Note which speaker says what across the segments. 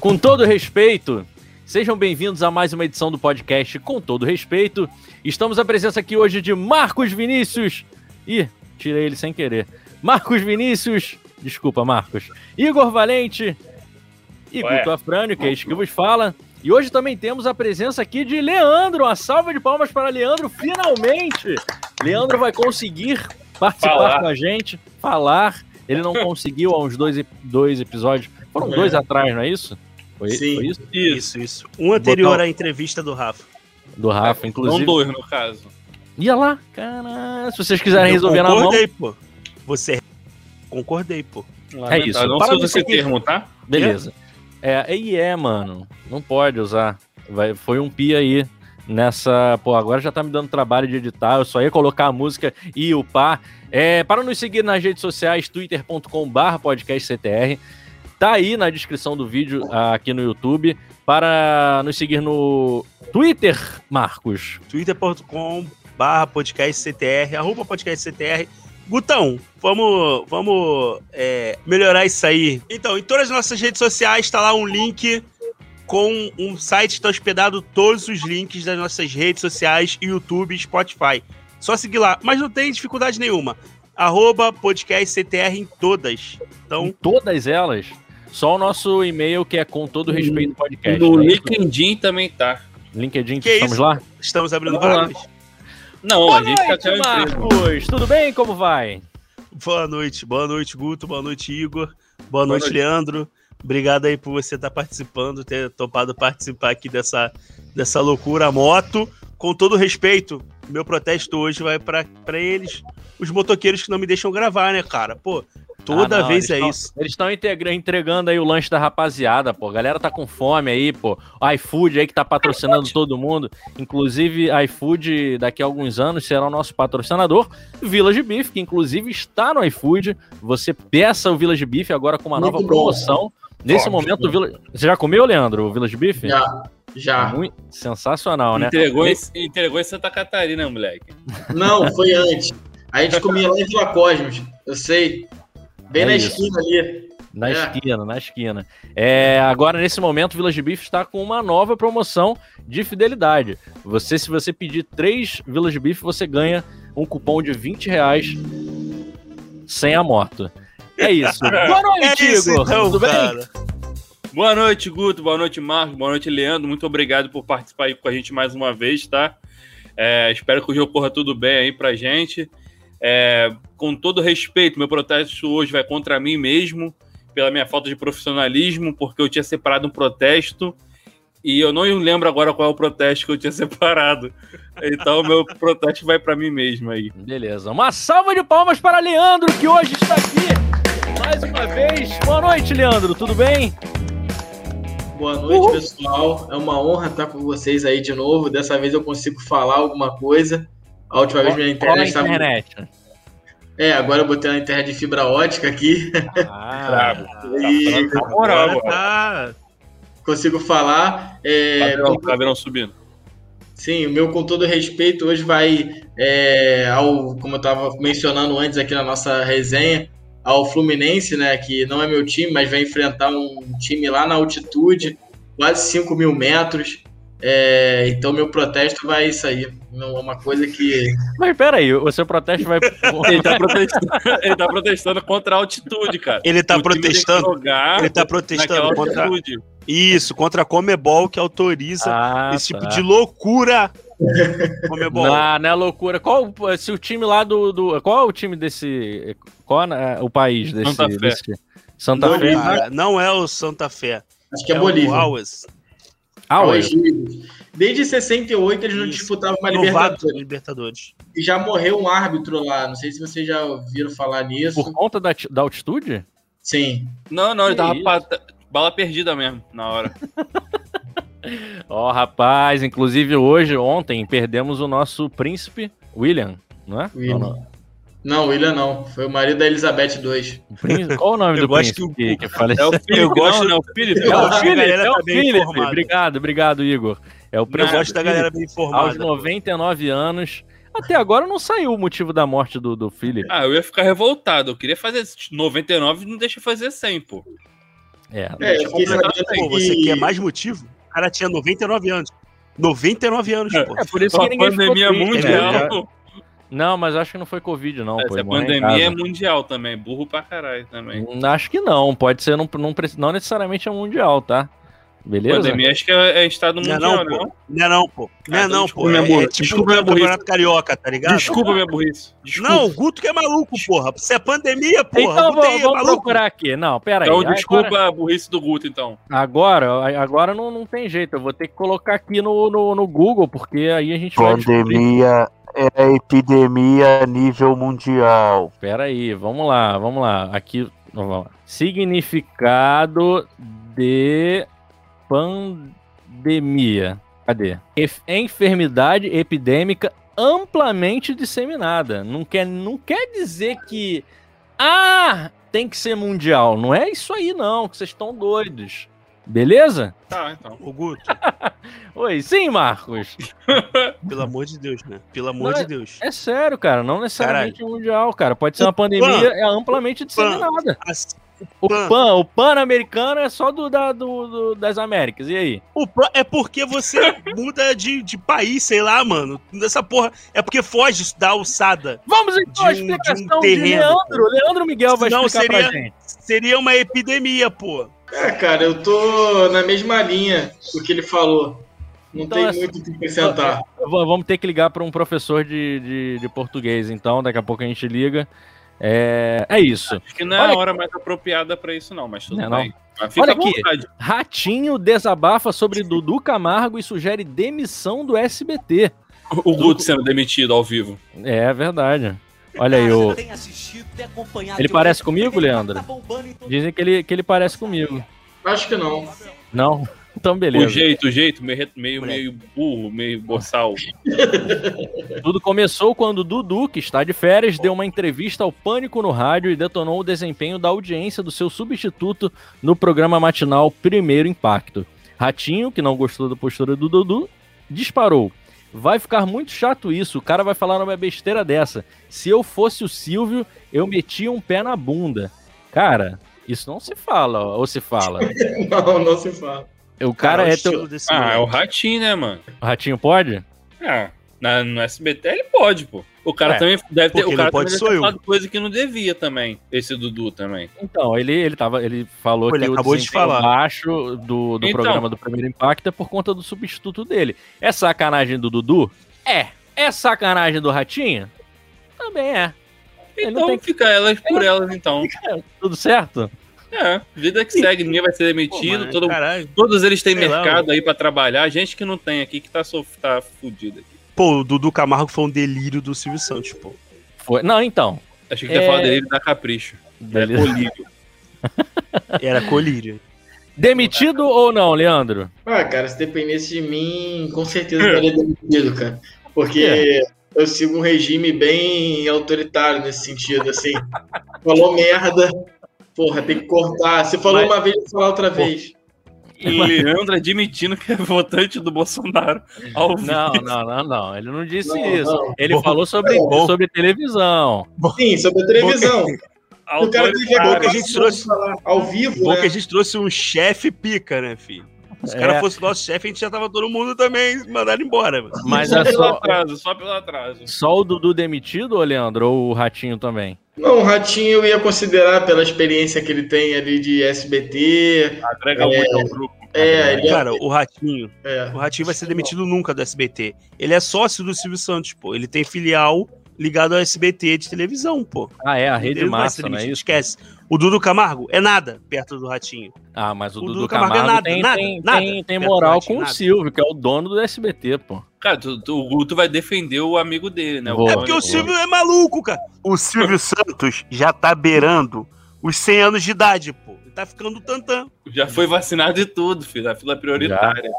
Speaker 1: Com todo respeito, sejam bem-vindos a mais uma edição do podcast Com todo respeito. Estamos à presença aqui hoje de Marcos Vinícius. Ih, tirei ele sem querer. Marcos Vinícius, desculpa, Marcos. Igor Valente e
Speaker 2: Ué.
Speaker 1: Guto Afrânio, que é isso que vos fala. E hoje também temos a presença aqui de Leandro. Uma salva de palmas para Leandro, finalmente! Leandro vai conseguir participar
Speaker 2: Falar.
Speaker 1: com a gente, falar. Ele não conseguiu há uns dois, dois episódios. Foram
Speaker 3: É.
Speaker 1: dois atrás, não é isso? Foi,
Speaker 3: Sim.
Speaker 1: foi isso?
Speaker 2: Isso.
Speaker 4: Isso, isso. Um anterior à entrevista do Rafa.
Speaker 1: Do Rafa,
Speaker 2: São
Speaker 1: inclusive.
Speaker 2: dois, no caso.
Speaker 1: Ia lá, cara. Se vocês quiserem
Speaker 4: Eu
Speaker 1: resolver na mão.
Speaker 4: concordei, pô. Você concordei, pô.
Speaker 2: Lamentável.
Speaker 1: isso.
Speaker 2: Não
Speaker 4: Para seguir.
Speaker 2: termo, tá?
Speaker 1: Beleza. É, e é, mano. Não pode usar. Vai, foi um pi aí nessa. Pô, agora já tá me dando trabalho de editar. Eu só ia colocar a música e o pá. É, para nos seguir nas redes sociais, twitter.com.br podcastctr. Tá aí na descrição do vídeo ah, aqui no YouTube. Para nos seguir no Twitter, Marcos.
Speaker 4: twitter.com barra podcastctr, arroba podcastctr. Gutão, vamos, vamos é, melhorar isso aí. Então, em todas as nossas redes sociais está lá um link com um site que está hospedado todos os links das nossas redes sociais, YouTube, Spotify. Só seguir lá, mas não tem dificuldade nenhuma. Arroba podcastctr em todas.
Speaker 1: Em
Speaker 4: Então,
Speaker 1: todas elas. Só o nosso e-mail que é com todo respeito podcast.
Speaker 2: No
Speaker 1: é isso?
Speaker 2: LinkedIn também tá.
Speaker 1: LinkedIn,
Speaker 4: Que
Speaker 1: estamos
Speaker 4: isso?
Speaker 1: lá?
Speaker 4: estamos abrindo vagas.
Speaker 2: Não,
Speaker 1: Boa
Speaker 2: a gente tá
Speaker 1: noite. Marcos. Tudo bem? Como vai?
Speaker 4: Boa noite, boa noite, Guto, boa noite, Igor, boa,
Speaker 2: Boa
Speaker 4: noite,
Speaker 2: noite.
Speaker 4: Leandro. Obrigado aí por você estar participando, ter topado participar aqui dessa, dessa loucura moto. Com todo respeito, meu protesto hoje vai pra eles, os motoqueiros que não me deixam gravar, né, cara? Pô, toda
Speaker 1: Ah, não,
Speaker 4: vez é
Speaker 1: tão-
Speaker 4: isso.
Speaker 1: Eles estão entregando aí o lanche da rapaziada, pô. A galera tá com fome aí, pô. O iFood aí que tá patrocinando todo mundo. Inclusive, iFood daqui a alguns anos será o nosso patrocinador. Village Beef, que inclusive está no iFood. Você peça o Village Beef agora com uma
Speaker 3: Muito
Speaker 1: nova
Speaker 3: bom.
Speaker 1: promoção. Nesse
Speaker 3: Ótimo.
Speaker 1: momento, o Village... você já comeu, Leandro, o Village Beef?
Speaker 3: Já, já.
Speaker 1: Muito sensacional, né?
Speaker 2: Entregou, em, entregou em Santa Catarina, moleque.
Speaker 3: Não, foi antes. A gente comia lá em Vila Cosmos, eu sei. Bem
Speaker 1: É
Speaker 3: na
Speaker 1: isso.
Speaker 3: esquina ali.
Speaker 1: Na
Speaker 3: É.
Speaker 1: esquina, na esquina. É, agora, nesse momento, o Village Beef está com uma nova promoção de fidelidade. Você, se você pedir três Village Beef, você ganha um cupom de 20 reais sem a moto. É isso. Boa noite,
Speaker 4: É isso
Speaker 1: Igor.
Speaker 4: então,
Speaker 1: Tudo bem?
Speaker 4: cara.
Speaker 2: Boa noite, Guto. Boa noite, Marcos. Boa noite, Leandro. Muito obrigado por participar aí com a gente mais uma vez, tá? É, espero que o jogo corra tudo bem aí pra gente. É, com todo respeito, meu protesto hoje vai contra mim mesmo, pela minha falta de profissionalismo, porque eu tinha separado um protesto e eu não lembro agora qual é o protesto que eu tinha separado. Então, meu protesto vai pra mim mesmo aí.
Speaker 1: Beleza. Uma salva de palmas para Leandro, que hoje está aqui mais uma vez. Boa noite, Leandro. Tudo bem?
Speaker 3: Boa noite, pessoal. É uma honra estar com vocês aí de novo. Dessa vez eu consigo falar alguma coisa. A última vez minha
Speaker 1: Qual a
Speaker 3: internet estava.
Speaker 1: internet?
Speaker 3: É, agora eu botei na internet de fibra ótica aqui.
Speaker 1: Ah,
Speaker 3: e
Speaker 2: Na moral,
Speaker 4: Agora tá.
Speaker 3: consigo falar. É,
Speaker 2: Caveirão, caveirão subindo.
Speaker 3: Sim, o meu com todo respeito hoje vai é, ao, como eu estava mencionando antes aqui na nossa resenha, ao Fluminense, né, que não é meu time, mas vai enfrentar um time lá na altitude, quase 5 mil metros. É, então meu protesto vai isso aí, não é uma coisa que
Speaker 1: Mas peraí, o seu protesto vai.
Speaker 2: Ele tá protestando, ele tá protestando contra a altitude, cara.
Speaker 4: Ele tá
Speaker 2: O
Speaker 4: protestando.
Speaker 2: jogar
Speaker 4: Ele tá protestando contra.
Speaker 2: altitude.
Speaker 4: Isso, contra a Comebol que autoriza
Speaker 1: Ah,
Speaker 4: esse tipo
Speaker 1: tá.
Speaker 4: de loucura. Comebol.
Speaker 1: Não, não é loucura. Qual se o time lá do, do qual é o time desse qual é o país desse
Speaker 2: Santa Fé.
Speaker 1: desse- Santa
Speaker 3: Não,
Speaker 1: Fé?
Speaker 4: Não é o Santa Fé.
Speaker 3: acho que é,
Speaker 4: o
Speaker 3: Bolívia.
Speaker 1: Ah,
Speaker 3: É o. Egídio. Desde 68 eles não
Speaker 4: Isso.
Speaker 3: disputavam uma
Speaker 4: Novato
Speaker 3: Libertadores.
Speaker 4: Libertadores.
Speaker 3: E já morreu um árbitro lá, não sei se vocês já ouviram falar nisso.
Speaker 1: por conta da, da altitude?
Speaker 3: Sim.
Speaker 2: Não, não, ele tava pa- bala perdida mesmo na hora.
Speaker 1: Ó, rapaz, inclusive hoje, ontem, perdemos o nosso príncipe William, não é?
Speaker 3: William.
Speaker 1: Não, não.
Speaker 3: Não, William não. Foi o marido da Elizabeth II.
Speaker 1: Qual o nome
Speaker 4: Eu
Speaker 1: do
Speaker 4: gosto
Speaker 1: príncipe
Speaker 4: que
Speaker 1: que,
Speaker 4: o-
Speaker 1: que faleceu?
Speaker 2: É o Felipe,
Speaker 4: Eu gosto-
Speaker 2: não, não, é o Felipe.
Speaker 4: Eu
Speaker 1: É o
Speaker 4: a
Speaker 1: Felipe,
Speaker 4: galera
Speaker 1: é o
Speaker 4: tá
Speaker 1: Felipe. Obrigado, obrigado, Igor. É o
Speaker 4: Eu
Speaker 1: príncipe
Speaker 4: gosto da galera bem
Speaker 1: aos
Speaker 4: informada.
Speaker 1: 99 anos. Até agora não saiu o motivo da morte do, do Philip.
Speaker 2: Ah, eu ia ficar revoltado. Eu queria fazer 99 e não deixa fazer 100, pô.
Speaker 1: É,
Speaker 3: É, eu
Speaker 4: Pô, você
Speaker 3: que-
Speaker 4: quer mais motivo? O cara tinha 99 anos. 99 anos, pô.
Speaker 1: é por isso
Speaker 2: Uma
Speaker 1: que ninguém ficou
Speaker 2: pandemia
Speaker 1: triste, né? Não, mas acho que não foi Covid, não. pô,
Speaker 2: Essa
Speaker 1: em
Speaker 2: pandemia é mundial também. Burro pra caralho também.
Speaker 1: Hum, Acho que não, pode ser, não, não, não necessariamente é mundial, tá? Beleza?
Speaker 2: Pandemia acho que é, é estado
Speaker 4: Não é
Speaker 2: mundial,
Speaker 4: não,
Speaker 2: não?
Speaker 4: pô. Não é não, pô. Não é
Speaker 2: Ah, então
Speaker 4: não,
Speaker 2: desculpa
Speaker 4: pô.
Speaker 2: minha
Speaker 4: É, é tipo
Speaker 2: Desculpa
Speaker 4: o
Speaker 2: minha burrice.
Speaker 4: campeonato carioca, tá ligado?
Speaker 2: Desculpa minha burrice. Desculpa.
Speaker 4: Não, o Guto que é maluco, porra. Se é pandemia, porra.
Speaker 1: então vamos,
Speaker 4: é
Speaker 1: vamos
Speaker 4: maluco.
Speaker 1: procurar aqui. Não, pera aí.
Speaker 2: Então,
Speaker 1: Agora-
Speaker 2: desculpa a burrice do Guto, então.
Speaker 1: Agora, agora não, não tem jeito. Eu vou ter que colocar aqui no, no, no Google, porque aí a gente vai descobrir.
Speaker 5: Pandemia é epidemia a nível mundial.
Speaker 1: Pera aí, vamos lá, vamos lá. Aqui, vamos lá. Significado de pandemia. Cadê? Enfermidade epidêmica amplamente disseminada. Não quer, não quer dizer que ah, tem que ser mundial. Não é isso aí não, que vocês estão doidos. Beleza?
Speaker 2: Tá, então.
Speaker 4: O Guto,
Speaker 1: Oi, sim, Marcos.
Speaker 4: pelo amor de Deus, né? Pelo amor
Speaker 1: Não,
Speaker 4: de Deus.
Speaker 1: É sério, cara. Não necessariamente mundial, cara. Pode ser uma pandemia é amplamente disseminada. O
Speaker 4: Pan.
Speaker 1: PAN, o Pan-Americano é só do, da- do- do- das Américas. E aí?
Speaker 4: O pan é porque você muda de, de país, sei lá, mano. Dessa porra. É porque foge da alçada.
Speaker 1: Vamos então à
Speaker 4: um- de um
Speaker 1: explicação de,
Speaker 4: terreno,
Speaker 1: Leandro. Leandro Miguel vai
Speaker 4: Senão
Speaker 1: explicar pra
Speaker 4: seria-
Speaker 1: gente.
Speaker 4: Seria uma epidemia, pô.
Speaker 3: É, cara, eu tô na mesma linha do que ele falou. Não
Speaker 1: Então,
Speaker 3: tem
Speaker 1: assim,
Speaker 3: muito o que acrescentar.
Speaker 1: Vamos ter que ligar para um professor de, de, de português, então. Daqui a pouco a gente liga. É, é isso.
Speaker 2: Acho que não é
Speaker 1: Olha
Speaker 2: a hora mais apropriada pra isso, não, mas tudo
Speaker 1: Não é não.
Speaker 2: bem. Mas fica
Speaker 1: Olha aqui. Ratinho desabafa sobre Dudu Camargo e sugere demissão do SBT.
Speaker 2: O Guto sendo demitido ao vivo.
Speaker 1: É verdade. Olha aí, o... Ele parece comigo, Leandro? dizem que ele, que ele parece comigo.
Speaker 3: Acho que não.
Speaker 1: Não? Então,
Speaker 2: O
Speaker 1: beleza.
Speaker 2: jeito, o jeito, meio, meio, meio burro, meio boçal.
Speaker 1: Tudo começou quando Dudu, que está de férias, deu uma entrevista ao Pânico no rádio e detonou o desempenho da audiência do seu substituto no programa matinal Primeiro Impacto. Ratinho, que não gostou da postura do Dudu, disparou. Vai ficar muito chato isso, o cara vai falar uma besteira dessa. Se eu fosse o Silvio, eu metia um pé na bunda. Cara, isso não se fala, ou se fala.
Speaker 3: Não, não se fala.
Speaker 1: O cara
Speaker 4: o
Speaker 1: é teu...
Speaker 4: desse
Speaker 2: Ah, é o ratinho, né, mano?
Speaker 1: O Ratinho pode?
Speaker 2: Ah, na, no SBT ele pode, pô. O cara
Speaker 1: É,
Speaker 2: também deve ter. O cara
Speaker 4: pode
Speaker 2: deve ter falado coisa que não devia também. Esse Dudu também.
Speaker 1: Então, ele, ele, tava, ele falou
Speaker 4: Pô, ele
Speaker 1: que o
Speaker 4: acabou de falar.
Speaker 1: baixo do, do
Speaker 2: Então.
Speaker 1: programa do Primeiro Impacto é por conta do substituto dele. É sacanagem do Dudu? É. É sacanagem do Ratinho? Também é.
Speaker 2: Então
Speaker 1: tem
Speaker 2: fica elas por elas, então.
Speaker 1: Tudo certo?
Speaker 2: É, vida que segue, ninguém vai ser demitido.
Speaker 4: Pô,
Speaker 2: todo,
Speaker 4: caralho.
Speaker 2: todos eles têm
Speaker 4: sei lá,
Speaker 2: mercado aí pra trabalhar. Gente que não tem aqui, que tá, sof... tá fudido aqui.
Speaker 4: Pô, o Dudu Camargo foi um delírio do Silvio Santos, pô.
Speaker 1: Foi. Não, então.
Speaker 2: Achei que ia
Speaker 1: É.
Speaker 2: falar dele da Capricho. É
Speaker 1: Beleza.
Speaker 2: colírio.
Speaker 4: Era colírio.
Speaker 1: Demitido ou não, Leandro?
Speaker 3: Ah, cara, se dependesse de mim, com certeza eu estaria demitido, cara. Porque eu sigo um regime bem autoritário nesse sentido, assim. Falou merda, porra, tem que cortar. Você falou
Speaker 1: Mas-
Speaker 3: uma vez, vou falar outra vez.
Speaker 2: Leandro admitindo que é votante do Bolsonaro ao vivo.
Speaker 1: Não, não, não, não. Ele não disse
Speaker 3: Não,
Speaker 1: isso.
Speaker 3: não.
Speaker 1: Ele falou sobre,
Speaker 4: bom.
Speaker 1: sobre televisão.
Speaker 3: Sim, sobre a televisão. O cara teve a
Speaker 4: Bom que a gente trouxe-
Speaker 3: ao vivo,
Speaker 4: Bom
Speaker 3: né?
Speaker 4: que a gente trouxe um chefe pica, né, filho? Se o cara
Speaker 1: É.
Speaker 4: fosse nosso chefe, a gente já tava todo mundo também mandado embora.
Speaker 1: Mas
Speaker 2: Só
Speaker 1: é
Speaker 2: pelo
Speaker 1: só,
Speaker 2: atraso, só pelo atraso.
Speaker 1: só o Dudu demitido, ô Leandro? Ou o Ratinho também?
Speaker 3: Não, o Ratinho eu ia considerar pela experiência que ele tem ali de SBT.
Speaker 2: Agrega
Speaker 3: É.
Speaker 2: muito ao grupo.
Speaker 3: É, ele é,
Speaker 4: Cara, o Ratinho,
Speaker 3: é.
Speaker 4: o Ratinho vai ser demitido nunca do SBT. Ele é sócio do Silvio Santos, pô. Ele tem filial ligado ao SBT de televisão, pô.
Speaker 1: Ah, é, a Rede
Speaker 4: Ele não vai ser
Speaker 1: Massa, é isso?
Speaker 4: Esquece. O Dudu Camargo é nada perto do Ratinho.
Speaker 1: Ah, mas o,
Speaker 4: O
Speaker 1: Dudu,
Speaker 4: Dudu
Speaker 1: Camargo,
Speaker 4: Camargo nada,
Speaker 1: tem,
Speaker 4: nada,
Speaker 1: tem,
Speaker 4: nada.
Speaker 1: tem, tem moral com o. Silvio, que é o dono do SBT, pô.
Speaker 2: Cara, tu- tu- o Guto vai defender o amigo dele, né?
Speaker 1: Vou.
Speaker 4: É porque o. Silvio é maluco, cara. O Silvio Santos já tá beirando os 100 anos de idade, pô. Ele tá ficando tantã.
Speaker 2: Já foi vacinado e tudo, filho. A fila é prioritária.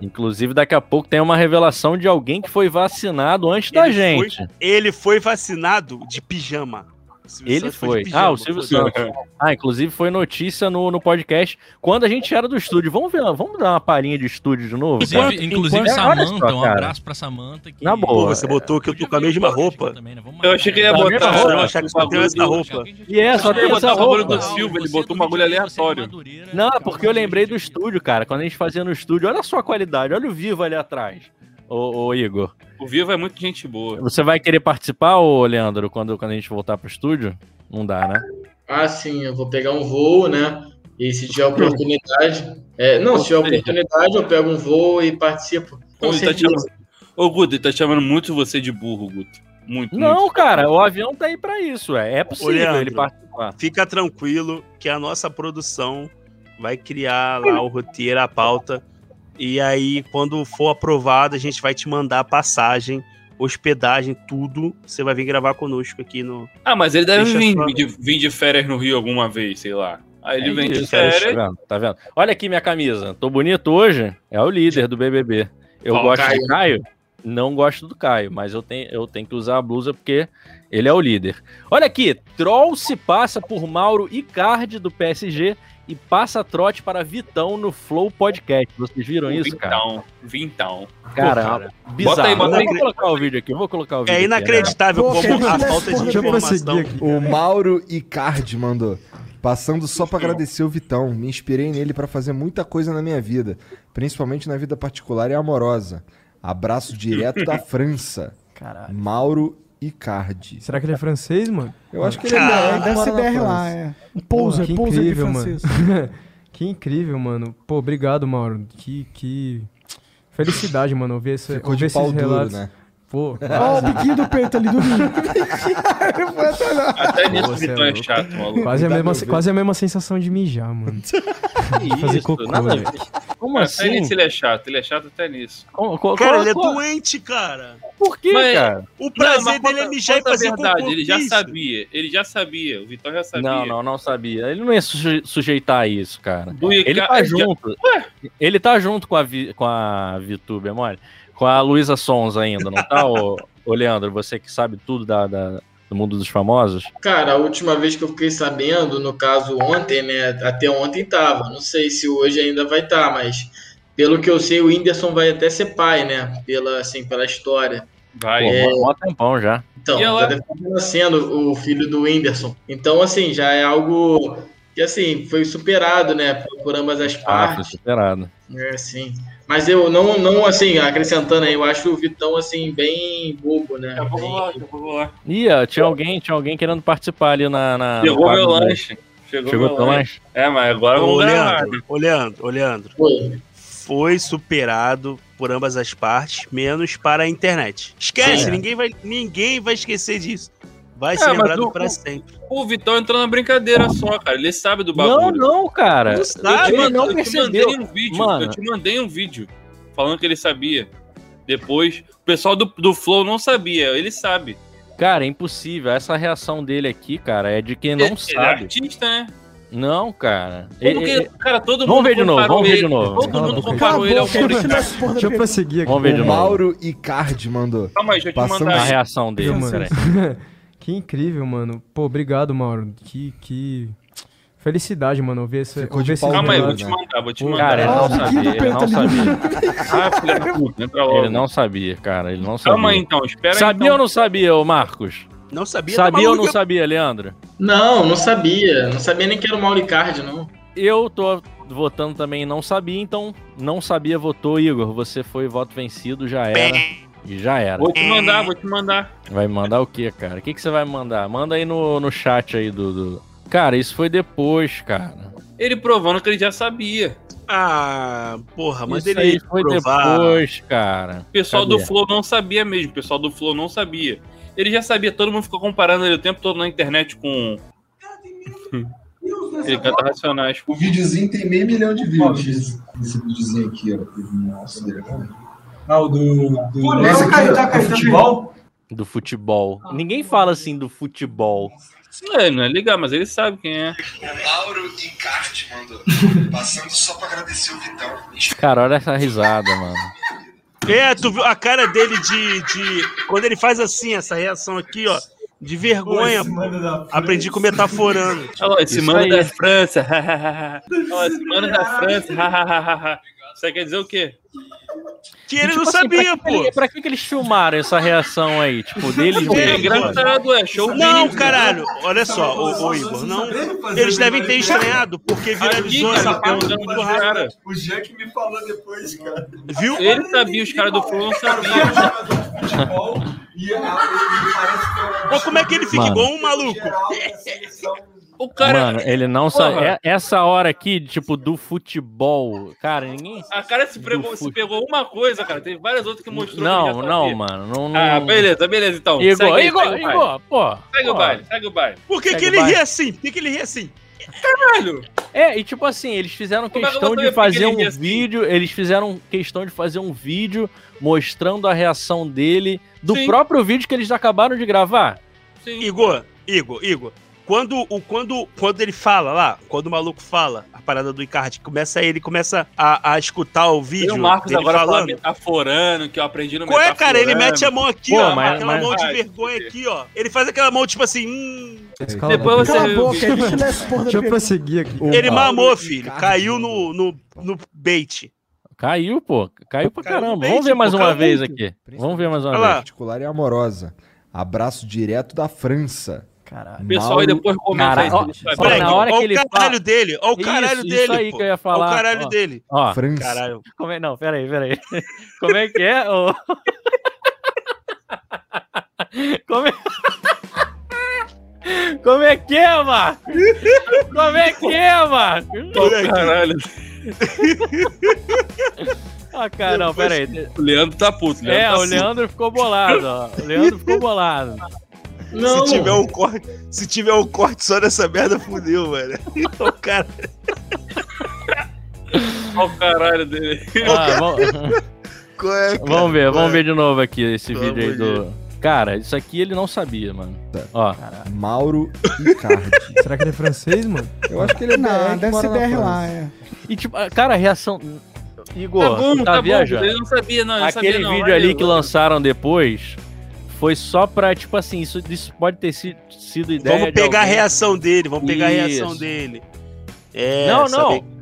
Speaker 1: Inclusive, daqui a pouco tem uma revelação de alguém que foi vacinado antes da
Speaker 4: Ele
Speaker 1: gente.
Speaker 4: Foi, ele foi vacinado de pijama. Silvio
Speaker 1: Ele foi.
Speaker 4: de
Speaker 1: Ah, o Silvio
Speaker 4: foi.
Speaker 1: Santos. Ah, inclusive foi notícia no, no podcast quando a gente era do estúdio. Vamos ver, vamos dar uma palhinha de estúdio de novo?
Speaker 6: Inclusive,
Speaker 1: cara?
Speaker 6: inclusive
Speaker 1: enquanto- Olha
Speaker 6: Samanta,
Speaker 1: só,
Speaker 6: um abraço pra Samanta. Que...
Speaker 1: Na boa.
Speaker 4: Pô, você botou que eu tô com a mesma roupa.
Speaker 6: Também, né?
Speaker 2: Eu achei que ele ia
Speaker 1: Tá,
Speaker 2: botar.
Speaker 1: roupa,
Speaker 4: eu achei que só tem essa roupa.
Speaker 1: E é, só tem
Speaker 2: botar
Speaker 1: essa roupa.
Speaker 2: do Silva, ele botou um bagulho aleatório.
Speaker 1: Não, porque eu lembrei do estúdio, cara. Quando a gente fazia no estúdio, olha só a qualidade, olha o vivo ali atrás. Ô, ô, Igor,
Speaker 2: O Vivo é muito gente boa.
Speaker 1: você vai querer participar, ô Leandro, quando, quando a gente voltar pro estúdio? Não dá, né?
Speaker 3: Ah, sim, eu vou pegar um voo, né? E se tiver oportunidade. É, não, se tiver oportunidade, eu pego um voo e participo. Com
Speaker 2: Ele tá
Speaker 3: certeza.
Speaker 2: chamando... Ô, Guto, ele tá chamando muito você de burro, Guto. Muito,
Speaker 1: Não,
Speaker 2: muito.
Speaker 1: cara, o avião tá aí pra isso, é. É possível
Speaker 4: Leandro.
Speaker 1: ele participar.
Speaker 4: Fica tranquilo que a nossa produção vai criar lá o roteiro, a pauta. E aí, quando for aprovado, a gente vai te mandar a passagem, hospedagem, tudo. Você vai vir gravar conosco aqui no.
Speaker 2: Ah, mas ele deve vir
Speaker 4: só-
Speaker 2: de, vir de férias no Rio alguma vez, sei lá. Aí ele
Speaker 1: É
Speaker 2: vem de férias.
Speaker 1: Tá vendo? Tá vendo? Olha aqui minha camisa. Tô bonito hoje. É o líder do BBB. Eu
Speaker 3: Ó,
Speaker 1: gosto
Speaker 3: Caio.
Speaker 1: do Caio. Não gosto do Caio, mas eu tenho, eu tenho que usar a blusa porque ele é o líder. Olha aqui, Troll se passa por Mauro Icardi do PSG e passa trote para Vitão no Flow Podcast. Vocês viram isso, cara?
Speaker 2: Vintão, vintão.
Speaker 1: Cara,
Speaker 4: Pô, cara.
Speaker 1: bizarro.
Speaker 2: Bota aí, bota
Speaker 1: eu
Speaker 2: aí.
Speaker 1: vou colocar o vídeo aqui, eu vou colocar o vídeo.
Speaker 4: É
Speaker 1: aqui, né?
Speaker 4: inacreditável
Speaker 7: Pô,
Speaker 4: como a falta de
Speaker 7: deixa eu prosseguir
Speaker 4: informação.
Speaker 7: aqui.
Speaker 8: O Mauro Icardi mandou. Passando só pra agradecer o Vitão. Me inspirei nele pra fazer muita coisa na minha vida, principalmente na vida particular e amorosa. Abraço direto da França.
Speaker 7: Caralho.
Speaker 8: Mauro Icardi.
Speaker 7: Será que ele é francês, mano?
Speaker 8: Eu acho que ele
Speaker 7: Ah,
Speaker 8: é
Speaker 9: deve
Speaker 8: mora
Speaker 9: ser BR lá, é. Um pouser,
Speaker 7: Porra, que
Speaker 9: pouser de
Speaker 7: incrível,
Speaker 9: francês.
Speaker 7: que incrível, mano. Pô, obrigado, Mauro. Que, que felicidade, mano. Ouvir, esse,
Speaker 8: Ficou
Speaker 7: ouvir
Speaker 8: de pau
Speaker 7: esses
Speaker 8: duro,
Speaker 7: relatos.
Speaker 8: né?
Speaker 7: Pô,
Speaker 9: Ó, o biquinho do peito ali do vinho. Até.
Speaker 2: Até nisso o
Speaker 7: é
Speaker 2: Vitão é
Speaker 7: louco.
Speaker 2: chato, maluco.
Speaker 7: quase a, mesma, quase a mesma sensação de mijar, mano.
Speaker 1: Que
Speaker 7: fazer
Speaker 1: isso,
Speaker 7: cocô,
Speaker 1: nada a
Speaker 7: velho.
Speaker 1: ver. Como
Speaker 2: Até
Speaker 1: assim?
Speaker 2: nisso ele é chato, ele é chato até nisso.
Speaker 1: Co- co-
Speaker 4: Cara,
Speaker 1: co-
Speaker 4: ele é doente, cara.
Speaker 1: Por quê,
Speaker 2: Mas-
Speaker 1: cara?
Speaker 4: O prazer
Speaker 2: mas
Speaker 4: dele é
Speaker 2: conta-
Speaker 4: mijar e
Speaker 2: conta a
Speaker 4: fazer
Speaker 2: verdade,
Speaker 4: cocô.
Speaker 2: ele já
Speaker 4: isso?
Speaker 2: sabia, ele já sabia, o Vitão já sabia.
Speaker 1: Não, não, não sabia. Ele não ia suje- sujeitar a isso, cara.
Speaker 2: Do
Speaker 1: Ele
Speaker 2: Ica-
Speaker 1: tá
Speaker 2: já-
Speaker 1: junto. Ele tá junto com a, Vi- com a VTube, é mole? Com a Luísa Sons ainda, não tá, ô, ô Leandro? Você que sabe tudo da, da- do mundo dos famosos?
Speaker 3: Cara, a última vez que eu fiquei sabendo, no caso ontem, né? Até ontem tava. Não sei se hoje ainda vai estar, mas pelo que eu sei, o Whindersson vai até ser pai, né? Pela, assim, pela história.
Speaker 2: Vai.
Speaker 1: Pô,
Speaker 3: É.
Speaker 1: mó- mó tempão já.
Speaker 3: Então,
Speaker 2: ela-
Speaker 3: já deve estar nascendo o filho do Whindersson. Então, assim, já é algo que, assim, foi superado, né? Por, ambas as
Speaker 1: Ah, foi
Speaker 3: partes.
Speaker 1: superado.
Speaker 3: É, sim. Mas eu não, não, assim, acrescentando aí, eu acho o Vitão, assim, bem bobo, né?
Speaker 2: Eu
Speaker 3: Bem-
Speaker 2: vou lá, eu vou lá.
Speaker 1: Ih, ó, tinha alguém, tinha alguém querendo participar ali na. na
Speaker 2: Chegou meu lanche. Chegou,
Speaker 1: Chegou
Speaker 2: meu lanche.
Speaker 1: lanche?
Speaker 2: É, mas agora vamos.
Speaker 4: Leandro, ô, Leandro, ô, Leandro.
Speaker 3: Pô,
Speaker 4: Foi superado por ambas as partes, menos para a internet. Esquece,
Speaker 1: Sim, é.
Speaker 4: ninguém, vai, ninguém vai esquecer disso. Vai
Speaker 2: É,
Speaker 4: ser
Speaker 2: mas
Speaker 4: lembrado
Speaker 2: o-
Speaker 4: para
Speaker 2: o-
Speaker 4: sempre.
Speaker 2: O Vitão entrou na brincadeira só, cara. Ele sabe do
Speaker 1: Não,
Speaker 2: bagulho.
Speaker 1: não, cara.
Speaker 4: Não sabe,
Speaker 2: te,
Speaker 1: ele não
Speaker 2: eu te
Speaker 1: percebeu.
Speaker 2: mandei um vídeo.
Speaker 1: Mano.
Speaker 2: Eu te mandei um vídeo falando que ele sabia. Depois, o pessoal do, do Flow não sabia, ele sabe.
Speaker 1: Cara, é impossível. Essa reação dele aqui, cara, é de quem não
Speaker 2: ele, Ele é
Speaker 1: sabe.
Speaker 2: artista, né?
Speaker 1: Não, cara.
Speaker 2: Como
Speaker 1: Ele-
Speaker 2: que, cara, todo
Speaker 1: Vamos
Speaker 2: mundo
Speaker 1: ver de novo, vamos ver de novo.
Speaker 2: Todo mundo comparou ele ao
Speaker 9: da
Speaker 7: Deixa eu prosseguir aqui.
Speaker 1: Vamos ver de
Speaker 8: O
Speaker 1: novo.
Speaker 8: Mauro Icardi mandou.
Speaker 2: Calma aí, deixa eu te
Speaker 8: Passando
Speaker 2: mandar.
Speaker 1: A reação dele, peraí.
Speaker 7: que incrível, mano. Pô, obrigado, Mauro. Que, que felicidade, mano. Ouvir esse,
Speaker 8: Ficou
Speaker 7: ouvir
Speaker 8: de
Speaker 7: esses
Speaker 8: pau
Speaker 2: Calma aí, vou te
Speaker 8: né?
Speaker 2: mandar, vou te mandar.
Speaker 1: Cara, ele não sabia, ele não sabia.
Speaker 2: Ah, puta, entra logo.
Speaker 1: Ele não sabia, cara. Ele não sabia.
Speaker 2: Calma aí, então. Espera aí,
Speaker 1: Sabia
Speaker 2: então.
Speaker 1: ou não sabia, ô Marcos?
Speaker 4: Não sabia, tá
Speaker 1: Sabia ou não sabia, Leandro?
Speaker 3: Não, não sabia. Não sabia nem que era o Mauricard, não.
Speaker 1: Eu tô votando também não sabia, então não sabia, votou. Igor, você foi voto vencido, já era. E já era.
Speaker 2: Vou te mandar, vou te mandar.
Speaker 1: Vai mandar o quê, cara? O que, que você vai mandar? Manda aí no, no chat aí do, do- Cara, isso foi depois, cara.
Speaker 2: Ele provando que ele já sabia.
Speaker 4: Ah, porra, mas
Speaker 1: isso
Speaker 4: ele
Speaker 1: aí foi
Speaker 4: provar.
Speaker 1: depois, cara.
Speaker 2: O pessoal
Speaker 1: Cadê?
Speaker 2: do Flow não sabia mesmo. O pessoal do Flow não sabia. Ele já sabia, todo mundo ficou comparando ele o tempo todo na internet com. Ele canta racionais.
Speaker 10: O videozinho tem meio milhão de views. Esse videozinho aqui, ó. Nossa, legal.
Speaker 9: Ah, o do. do...
Speaker 10: Aqui, ó, do futebol.
Speaker 1: Do futebol. Ninguém fala assim do futebol.
Speaker 2: É, não é ligar, mas ele sabe quem é.
Speaker 10: O Mauro Icardi mandou. Passando só pra agradecer o Vitão.
Speaker 1: Cara, olha essa risada, mano.
Speaker 4: É, tu viu a cara dele de, de. Quando ele faz assim, essa reação aqui, ó. De vergonha, pô.
Speaker 10: França.
Speaker 4: Aprendi com metaforando.
Speaker 2: Olha lá, esse mano da França. Olha esse mano da França. Isso quer dizer o quê?
Speaker 4: Que ele
Speaker 1: Tipo
Speaker 4: não
Speaker 1: assim,
Speaker 4: sabia,
Speaker 1: pra que,
Speaker 4: pô.
Speaker 1: Pra que, que eles filmaram essa reação aí? Tipo, dele
Speaker 2: É engraçado, é show
Speaker 4: Não,
Speaker 2: mínimo.
Speaker 4: caralho, olha só, ô, ô Igor, não. Eles devem ter estranhado, porque viralizou essa
Speaker 2: perguntando
Speaker 4: muito rápido.
Speaker 10: O que me falou depois, cara.
Speaker 4: Viu?
Speaker 2: Ele sabia, os caras do Flow não sabiam.
Speaker 10: e é um
Speaker 4: Olha como é que ele fica
Speaker 1: Mano.
Speaker 4: igual um maluco.
Speaker 2: O cara.
Speaker 1: Mano, ele não sabe. é- Essa hora aqui, tipo, do futebol. Cara, ninguém.
Speaker 2: A cara se pegou,
Speaker 1: Do
Speaker 2: se pegou uma coisa, cara. Tem várias outras que mostrou. que
Speaker 1: Não,
Speaker 2: já
Speaker 1: não, mano. Não, não...
Speaker 2: Ah, beleza, beleza, então.
Speaker 1: Igor,
Speaker 2: segue
Speaker 1: Igor,
Speaker 2: segue.
Speaker 1: Igor, pô.
Speaker 2: Segue o baile, segue o baile.
Speaker 4: Por que,
Speaker 1: Segue
Speaker 4: que ele ri assim? Por que, que ele ri assim?
Speaker 2: Caralho!
Speaker 1: É, e tipo assim, eles fizeram
Speaker 2: Como é que
Speaker 1: questão de
Speaker 2: que
Speaker 1: fazer um
Speaker 2: assim?
Speaker 1: vídeo. Eles fizeram questão de fazer um vídeo mostrando a reação dele do
Speaker 2: Sim.
Speaker 1: próprio vídeo que eles acabaram de gravar.
Speaker 2: Sim.
Speaker 4: Igor, Igor, Igor. Quando, o, quando, quando ele fala lá, quando o maluco fala a parada do Icardi, começa ele começa a, a escutar o
Speaker 2: E
Speaker 4: vídeo
Speaker 2: o Marcos
Speaker 4: dele
Speaker 2: agora fala
Speaker 4: falando.
Speaker 2: metaforando, que eu aprendi no
Speaker 4: Qual é, cara? Ele mete a mão aqui,
Speaker 1: Pô,
Speaker 4: ó.
Speaker 1: mas-
Speaker 4: aquela
Speaker 1: mas-
Speaker 4: mão de vergonha aqui, ó. Ele faz aquela mão, tipo assim. Hum,
Speaker 2: Depois você-.
Speaker 9: Cala a boca, a gente porra
Speaker 7: Deixa eu prosseguir aqui.
Speaker 4: ele mamou, filho.
Speaker 8: Icardi,
Speaker 4: Caiu no, no, no bait.
Speaker 1: Caiu, pô. Caiu pra
Speaker 4: Caiu
Speaker 1: caramba.
Speaker 4: bait,
Speaker 1: Vamos ver mais
Speaker 4: pô,
Speaker 1: uma vez aqui. Vamos ver mais uma
Speaker 4: Olha
Speaker 1: vez.
Speaker 4: lá.
Speaker 8: Particular e amorosa. Abraço direto da França.
Speaker 7: Caralho.
Speaker 2: Pessoal, aí depois comenta aí.
Speaker 1: Caralho,
Speaker 2: sabe.
Speaker 1: Olha,
Speaker 4: Moleque,
Speaker 1: na hora
Speaker 4: ó
Speaker 1: que
Speaker 4: o
Speaker 1: ele
Speaker 4: caralho
Speaker 1: fala-
Speaker 4: dele, ó o caralho
Speaker 1: Isso,
Speaker 4: dele.
Speaker 1: isso aí
Speaker 4: pô.
Speaker 1: que eu ia
Speaker 4: Ó
Speaker 1: falar.
Speaker 4: o caralho
Speaker 1: Ó.
Speaker 4: dele.
Speaker 1: Ó,
Speaker 8: França.
Speaker 4: Caralho.
Speaker 1: como é... Não, peraí, peraí. Como é que é? ô? Como é... Como é que é, Marco? Como é que é, Marco?
Speaker 2: Ô, caralho.
Speaker 1: Ah, cara, não, peraí.
Speaker 2: O Leandro tá puto.
Speaker 1: É,
Speaker 2: tá
Speaker 1: o. Leandro ficou bolado, ó. O Leandro ficou bolado.
Speaker 3: Não,
Speaker 4: Se tiver um corte, se tiver um corte só dessa merda, fudeu, velho. O cara.
Speaker 2: Olha o caralho dele.
Speaker 1: Ah, vamos,
Speaker 4: é, cara?
Speaker 1: vamos ver,
Speaker 4: Qual
Speaker 1: vamos
Speaker 4: é?
Speaker 1: ver de novo aqui esse vídeo aí do. Cara, isso aqui ele não sabia, mano. Ó,
Speaker 8: Mauro Icardi.
Speaker 7: Será que ele é francês, mano?
Speaker 8: Eu acho que ele é BR
Speaker 9: Não,
Speaker 8: que
Speaker 9: deve ser BR lá, é.
Speaker 1: e tipo, a- cara, a reação. Igor,
Speaker 2: Tá bom,
Speaker 1: tá,
Speaker 2: tá bom.
Speaker 1: viajando?
Speaker 2: Ele não sabia, não. não
Speaker 1: Aquele
Speaker 2: sabia, não.
Speaker 1: vídeo
Speaker 2: Vai,
Speaker 1: ali que
Speaker 2: vai.
Speaker 1: lançaram depois foi só pra, tipo assim, isso, isso pode ter si- sido ideia
Speaker 4: Vamos
Speaker 1: de
Speaker 4: pegar a reação dele, vamos pegar a reação
Speaker 1: Isso.
Speaker 4: dele. É,
Speaker 1: Não,
Speaker 4: saber-
Speaker 1: não.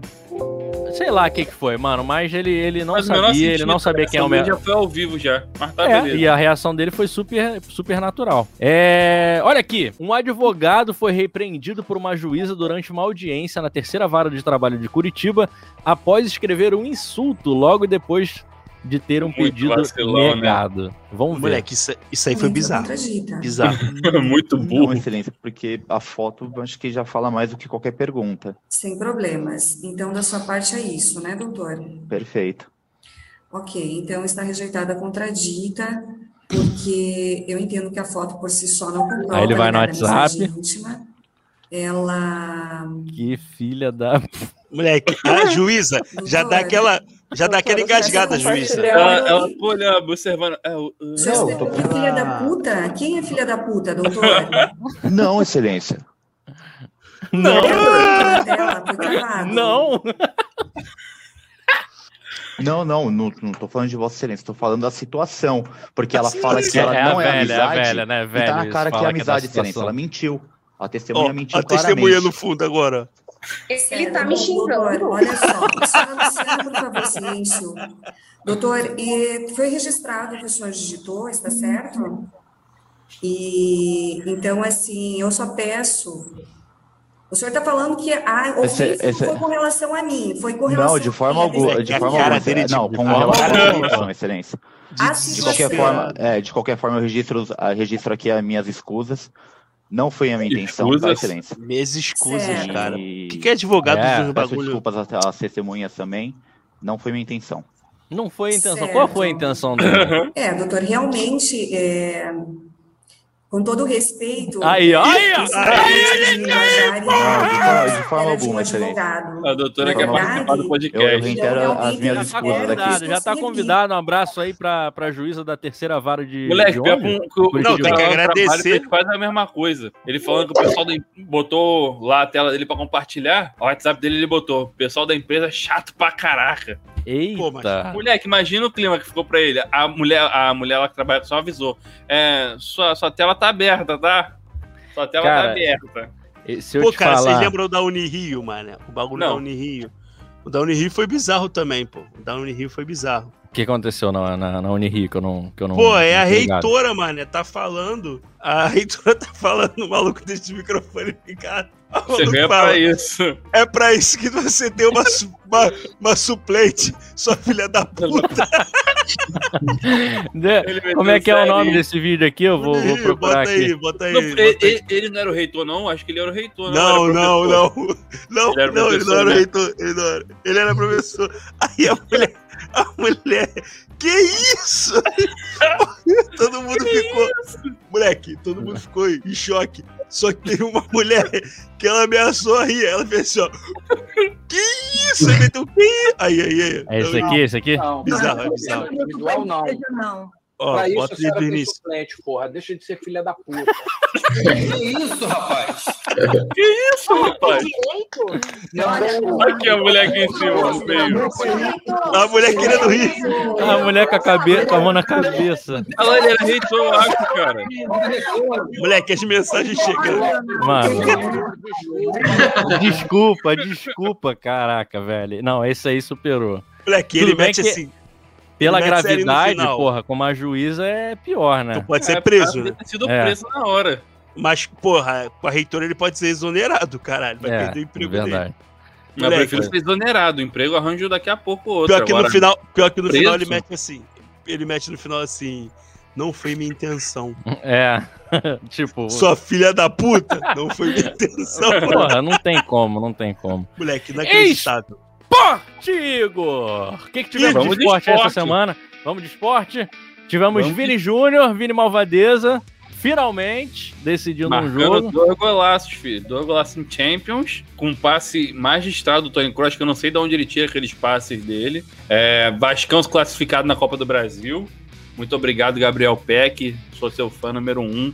Speaker 1: Sei lá o que que foi, mano, mas ele, ele não
Speaker 2: Mas
Speaker 1: sabia, ele não sabia quem é o melhor.
Speaker 2: Já foi ao vivo já. Mas tá
Speaker 1: É,
Speaker 2: beleza.
Speaker 1: e a reação dele foi super, super natural. É, olha aqui, um advogado foi repreendido por uma juíza durante uma audiência na terceira vara de trabalho de Curitiba após escrever um insulto logo depois de ter um
Speaker 2: Muito
Speaker 1: pedido
Speaker 2: vacilão, né?
Speaker 1: negado. Vamos ver.
Speaker 4: Moleque, isso, isso aí foi bizarro.
Speaker 6: Contradita.
Speaker 4: Bizarro.
Speaker 2: Muito
Speaker 11: Não,
Speaker 2: burro.
Speaker 11: excelência, porque a foto acho que já fala mais do que qualquer pergunta.
Speaker 6: Sem problemas. Então, da sua parte é isso, né, doutor?
Speaker 11: Perfeito.
Speaker 6: Ok, então está rejeitada a contradita, porque eu entendo que a foto por si só não comprova
Speaker 1: Aí ele vai no
Speaker 6: a amizade
Speaker 1: WhatsApp.
Speaker 6: íntima. Ela
Speaker 1: Que filha da.
Speaker 4: Moleque, a juíza já dá aquela, já dá aquela engasgada, juíza.
Speaker 2: Ela, ela ficou olhando, observando. É, o-
Speaker 11: Não, tô-
Speaker 6: explicar. filha da puta? Quem é filha da puta, doutor?
Speaker 11: Não, excelência.
Speaker 1: Não,
Speaker 6: A travado.
Speaker 1: não.
Speaker 11: Não, não, não, não tô falando de Vossa Excelência, tô falando da situação. Porque ela fala que ela
Speaker 1: É a
Speaker 11: não é
Speaker 1: velha, é a
Speaker 11: amizade.
Speaker 1: velha, né,
Speaker 11: e
Speaker 1: velho?
Speaker 11: tá na cara que é amizade, Excelência. Ela mentiu. A testemunha
Speaker 4: Ó,
Speaker 11: mentiu
Speaker 4: a testemunha
Speaker 11: claramente.
Speaker 4: no fundo agora.
Speaker 6: Ele tá me xingando. Olha só, Luciana, por favor, silêncio. Doutor, e foi registrado que o senhor digitou, está certo? E então, assim, eu só peço. O senhor está falando que a
Speaker 11: Esse-
Speaker 6: ofensa
Speaker 11: esse-
Speaker 6: foi com relação a mim, foi com relação
Speaker 11: Não, de forma alguma. De forma alguma.
Speaker 4: dele de-
Speaker 11: Não,
Speaker 4: de
Speaker 11: com relação à corrupção, Excelência.
Speaker 6: A
Speaker 11: De qualquer forma, é, de qualquer forma, eu registro, ah, registro aqui as minhas escusas. Não foi a minha intenção, tá? Excelência?
Speaker 4: Meses escusas,
Speaker 6: Certo.
Speaker 4: cara. O que, que é advogado
Speaker 1: É,
Speaker 4: do
Speaker 11: peço
Speaker 4: bagulho?
Speaker 11: desculpas às às testemunhas também. Não foi minha intenção.
Speaker 1: Não foi a intenção.
Speaker 6: Certo.
Speaker 1: Qual foi a intenção dele?
Speaker 6: É, doutor, realmente, é, com todo o respeito.
Speaker 1: Aí, ó, aí, ó.
Speaker 6: de
Speaker 11: forma,
Speaker 6: um
Speaker 11: alguma,
Speaker 6: advogado.
Speaker 2: A doutora quer participar do
Speaker 11: Eu, eu
Speaker 2: podcast.
Speaker 11: reitero
Speaker 6: Então,
Speaker 11: as minhas
Speaker 1: tá
Speaker 11: escusas aqui.
Speaker 1: convidado, já tá
Speaker 6: Consegui.
Speaker 1: convidado. Um abraço aí pra, pra juíza da terceira vara de.
Speaker 2: Moleque,
Speaker 4: Não, tem que agradecer.
Speaker 2: fez quase a mesma coisa. Ele falando que o pessoal botou lá a tela dele pra compartilhar, o WhatsApp dele ele botou. O pessoal da empresa é chato pra caraca.
Speaker 1: Eita.
Speaker 2: Moleque, imagina o clima que ficou pra ele. A mulher, a mulher lá que trabalha só avisou. É, sua, sua tela tá aberta, tá? Sua tela
Speaker 1: Cara,
Speaker 2: tá aberta.
Speaker 1: Se eu
Speaker 4: Pô,
Speaker 1: te
Speaker 4: cara, vocês
Speaker 1: falar...
Speaker 4: lembram da Unirio, mano? O bagulho
Speaker 2: Não.
Speaker 4: da Unirio. O da Unirio foi bizarro também, pô. O da Unirio foi bizarro.
Speaker 1: O que aconteceu na, na, na Unirio que eu não. Que eu não
Speaker 4: Pô, é a
Speaker 1: não
Speaker 4: reitora, mano. Tá falando. A reitora tá falando, o maluco desse microfone ligado. O
Speaker 2: Você veio
Speaker 4: fala,
Speaker 2: pra isso.
Speaker 4: É pra isso que você tem uma, uma, uma suplente, sua filha da puta.
Speaker 1: Como é que é o nome
Speaker 2: aí.
Speaker 1: desse vídeo aqui? Eu vou, vou procurar
Speaker 4: bota
Speaker 1: aqui.
Speaker 4: aí, bota aí.
Speaker 2: Não,
Speaker 4: bota
Speaker 2: ele,
Speaker 4: aí.
Speaker 2: ele- não era o reitor, não? Acho que ele era o reitor.
Speaker 4: Não,
Speaker 2: era
Speaker 4: não,
Speaker 2: professor.
Speaker 4: não. Não,
Speaker 2: Ele era
Speaker 4: não, ele não era
Speaker 2: né?
Speaker 4: reitor. Ele, não era. ele era professor. Aí a mulher. A mulher. Que isso? todo mundo ficou. Moleque, todo mundo ficou em choque. Só que teve uma mulher que ela ameaçou a rir. Ela fez assim, ó. Que isso? Aí meteu que isso? Aí, aí, aí.
Speaker 1: É esse aqui, esse aqui?
Speaker 12: Não,
Speaker 4: Bizarro, é
Speaker 12: não,
Speaker 4: bizarro.
Speaker 12: Individual, não.
Speaker 6: Não.
Speaker 4: Ó,
Speaker 12: pra isso,
Speaker 4: bota
Speaker 12: tem
Speaker 4: início.
Speaker 12: suplente, porra. Deixa de ser filha da puta. Que isso, rapaz?
Speaker 2: Que isso, rapaz? Aqui a mulher aqui em cima, no meio.
Speaker 4: A mulher querendo rir.
Speaker 1: A mulher com a, cabe... com a mão na cabeça.
Speaker 2: Ele era reitor, eu acho, cara.
Speaker 4: Moleque, as mensagens chegando.
Speaker 1: Mano. Desculpa, desculpa, caraca, velho. Não, esse aí superou.
Speaker 4: Moleque, ele mete
Speaker 1: que-
Speaker 4: assim.
Speaker 1: Pela gravidade, porra, como a juíza é pior, né?
Speaker 4: Tu pode ser
Speaker 2: É,
Speaker 4: preso,
Speaker 2: podia
Speaker 4: né?
Speaker 2: ter sido
Speaker 1: É.
Speaker 2: preso na hora.
Speaker 4: Mas, porra, com a reitora ele pode ser exonerado, caralho. Vai
Speaker 1: É,
Speaker 4: perder o emprego dele.
Speaker 1: verdade.
Speaker 2: Mas eu prefiro ser exonerado. O emprego arranjo daqui a pouco ou outro.
Speaker 4: Pior que
Speaker 2: Agora,
Speaker 4: no final, pior que no
Speaker 2: preso?
Speaker 4: final ele mete assim. Ele mete no final assim. Não foi minha intenção.
Speaker 1: É. tipo.
Speaker 4: Sua filha da puta, não foi minha intenção.
Speaker 1: Porra, não tem como, não tem como.
Speaker 4: Moleque, inacreditável.
Speaker 1: Esporte, Igor! O que, que tivemos
Speaker 2: Vamos
Speaker 1: de
Speaker 2: de
Speaker 1: esporte, essa
Speaker 2: esporte.
Speaker 1: semana? Vamos de esporte? Tivemos
Speaker 2: Vamos
Speaker 1: Vini Júnior, Vini Malvadeza, finalmente decidindo um
Speaker 2: Marcando
Speaker 1: jogo.
Speaker 2: dois golaços, filho. Dois golaços em Champions, com um passe magistrado do Tony Kroos, que eu não sei de onde ele tira aqueles passes dele. É, Vascão classificado na Copa do Brasil. Muito obrigado, Gabriel Peck. Sou seu fã número um,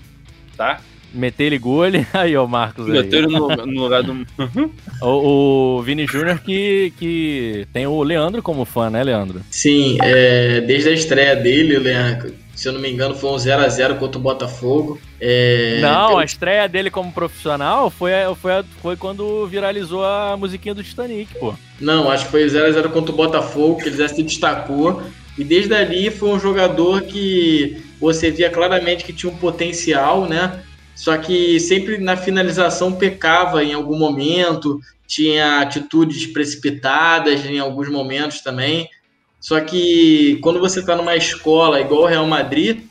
Speaker 2: tá?
Speaker 1: Meter ele gole. Aí, ó, Marcos aí.
Speaker 2: Meteu ele no, no lugar do.
Speaker 1: O, o Vini Júnior que, que tem o Leandro como fã, né, Leandro?
Speaker 3: Sim, é, desde a estreia dele, Leandro, se eu não me engano, foi um 0x0 contra o Botafogo. É,
Speaker 1: Não,
Speaker 3: pelo-
Speaker 1: a estreia dele como profissional foi, foi, foi quando viralizou a musiquinha do Titanic, pô.
Speaker 3: Não, acho que foi 0x0 contra o Botafogo, que ele já se destacou. E desde ali foi um jogador que você via claramente que tinha um potencial, né? Só que sempre na finalização pecava em algum momento, tinha atitudes precipitadas em alguns momentos também. Só que quando você está numa escola igual o Real Madrid,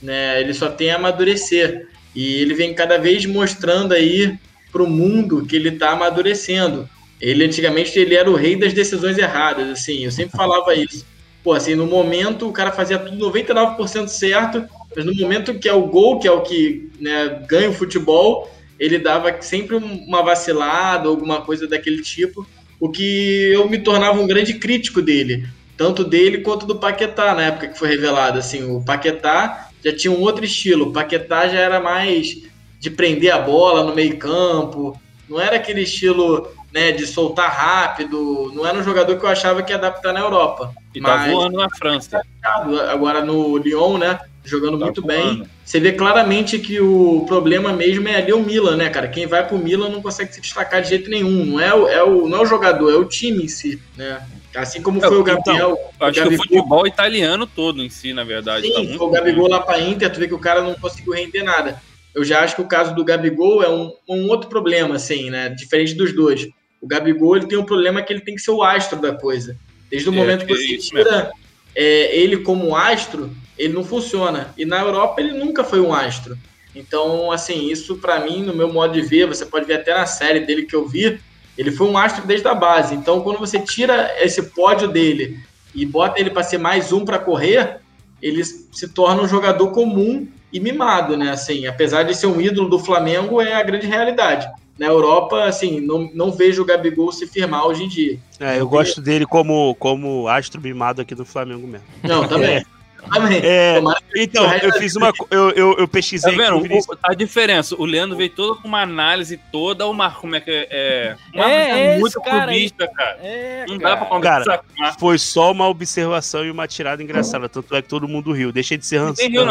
Speaker 3: né, ele só tem a amadurecer. E ele vem cada vez mostrando aí para o mundo que ele está amadurecendo. Ele antigamente ele era o rei das decisões erradas, assim, eu sempre falava isso. Pô, assim, no momento o cara fazia tudo 99% certo, mas no momento que é o gol, que é o que né, ganha o futebol, ele dava sempre uma vacilada, alguma coisa daquele tipo, o que eu me tornava um grande crítico dele, tanto dele quanto do Paquetá na época que foi revelado, assim, o Paquetá já tinha um outro estilo, o Paquetá já era mais de prender a bola no meio campo, não era aquele estilo né, de soltar rápido, não era um jogador que eu achava que ia adaptar na Europa.
Speaker 2: E tá voando na França.
Speaker 3: Agora no Lyon, né? Jogando
Speaker 2: Tá
Speaker 3: muito
Speaker 2: voando.
Speaker 3: bem. Você vê claramente que o problema mesmo é ali o Milan, né, cara? Quem vai pro Milan não consegue se destacar de jeito nenhum. Não é o, é o, não é o jogador, é o time em si, né? Assim como foi o Gabriel.
Speaker 2: Eu acho
Speaker 3: o
Speaker 2: que o futebol italiano todo em si, na verdade. tá
Speaker 3: Sim,
Speaker 2: muito
Speaker 3: foi o Gabigol lá pra Inter, tu vê que o cara não conseguiu render nada. Eu já acho que o caso do Gabigol é um, um outro problema, assim, né? Diferente dos dois. O Gabigol ele tem um problema que ele tem que ser o astro da coisa. Desde o
Speaker 2: É,
Speaker 3: momento que
Speaker 2: é
Speaker 3: você tira é, ele como astro, ele não funciona. E na Europa ele nunca foi um astro. Então, assim, isso pra mim, no meu modo de ver, você pode ver até na série dele que eu vi, ele foi um astro desde a base. Então, quando você tira esse pódio dele e bota ele para ser mais um para correr, ele se torna um jogador comum e mimado, né? Assim, apesar de ser um ídolo do Flamengo, é a grande realidade. Na Europa, assim, não, não vejo o Gabigol se firmar hoje em dia.
Speaker 4: É, eu gosto dele como, como astro mimado aqui do Flamengo mesmo.
Speaker 3: Não, também. Amém.
Speaker 4: É, então, eu fiz uma. Eu, eu, eu
Speaker 2: Tá
Speaker 4: pesquisei aqui
Speaker 2: vendo?
Speaker 4: o
Speaker 2: a diferença. O Leandro veio todo com uma análise toda. O Marco, como é que é? é
Speaker 1: É,
Speaker 2: é, muito
Speaker 1: cara
Speaker 2: clubista, cara.
Speaker 1: É,
Speaker 2: Não dá pra
Speaker 4: Cara,
Speaker 2: conversar Marco.
Speaker 4: Foi só uma observação e uma tirada engraçada. Tanto é que todo mundo riu. Deixa de ser Hans,
Speaker 2: riu,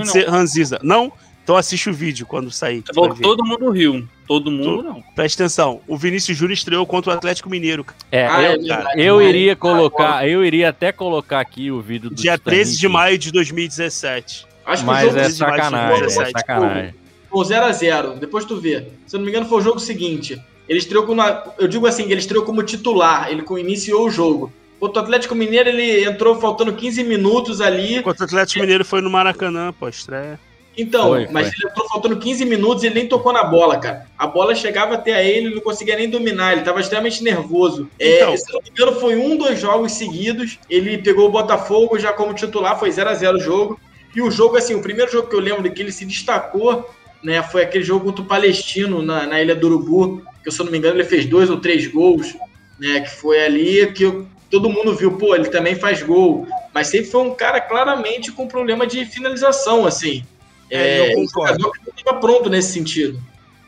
Speaker 4: de ser Ranziza. Não? Então assiste o vídeo quando sair.
Speaker 2: Falou todo mundo riu. Todo mundo não.
Speaker 4: Presta atenção. O Vinícius Júnior estreou contra o Atlético Mineiro. cara.
Speaker 1: É,
Speaker 3: Ah,
Speaker 1: eu,
Speaker 3: é verdade.
Speaker 1: eu iria colocar, eu iria até colocar aqui o vídeo do
Speaker 4: Dia
Speaker 1: Titanic,
Speaker 4: 13 de maio de 2017.
Speaker 3: Acho que
Speaker 1: Mas
Speaker 3: jogo
Speaker 1: é
Speaker 4: 13 de maio de
Speaker 1: sacanagem, é
Speaker 4: 2017.
Speaker 1: sacanagem.
Speaker 3: foi 0x0. Depois tu vê. Se eu não me engano, foi o jogo seguinte. Ele estreou como. Eu digo assim, ele estreou como titular. Ele iniciou o jogo. Contra o Atlético Mineiro, ele entrou faltando 15 minutos ali.
Speaker 4: Contra o Atlético Mineiro foi no Maracanã, pô, estreia.
Speaker 3: Então,
Speaker 1: Foi,
Speaker 3: mas
Speaker 1: foi.
Speaker 3: ele entrou faltando 15 minutos e ele nem tocou na bola, cara. A bola chegava até a ele, ele não conseguia nem dominar, ele estava extremamente nervoso. É,
Speaker 4: Então.
Speaker 3: se eu não me engano, foi um, dois jogos seguidos. Ele pegou o Botafogo já como titular, foi 0 a 0 o jogo. E o jogo, assim, o primeiro jogo que eu lembro de que ele se destacou, né, foi aquele jogo contra o Palestino na, na Ilha do Urubu, que se eu não me engano ele fez dois ou três gols, né, que foi ali que eu- todo mundo viu, pô, ele também faz gol. Mas sempre foi um cara claramente com problema de finalização, assim.
Speaker 4: É, eu
Speaker 3: um
Speaker 4: concordo.
Speaker 3: que estava pronto nesse sentido.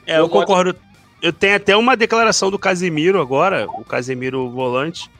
Speaker 4: É, eu concordo. Eu tenho até uma declaração do Casemiro agora, o Casemiro volante.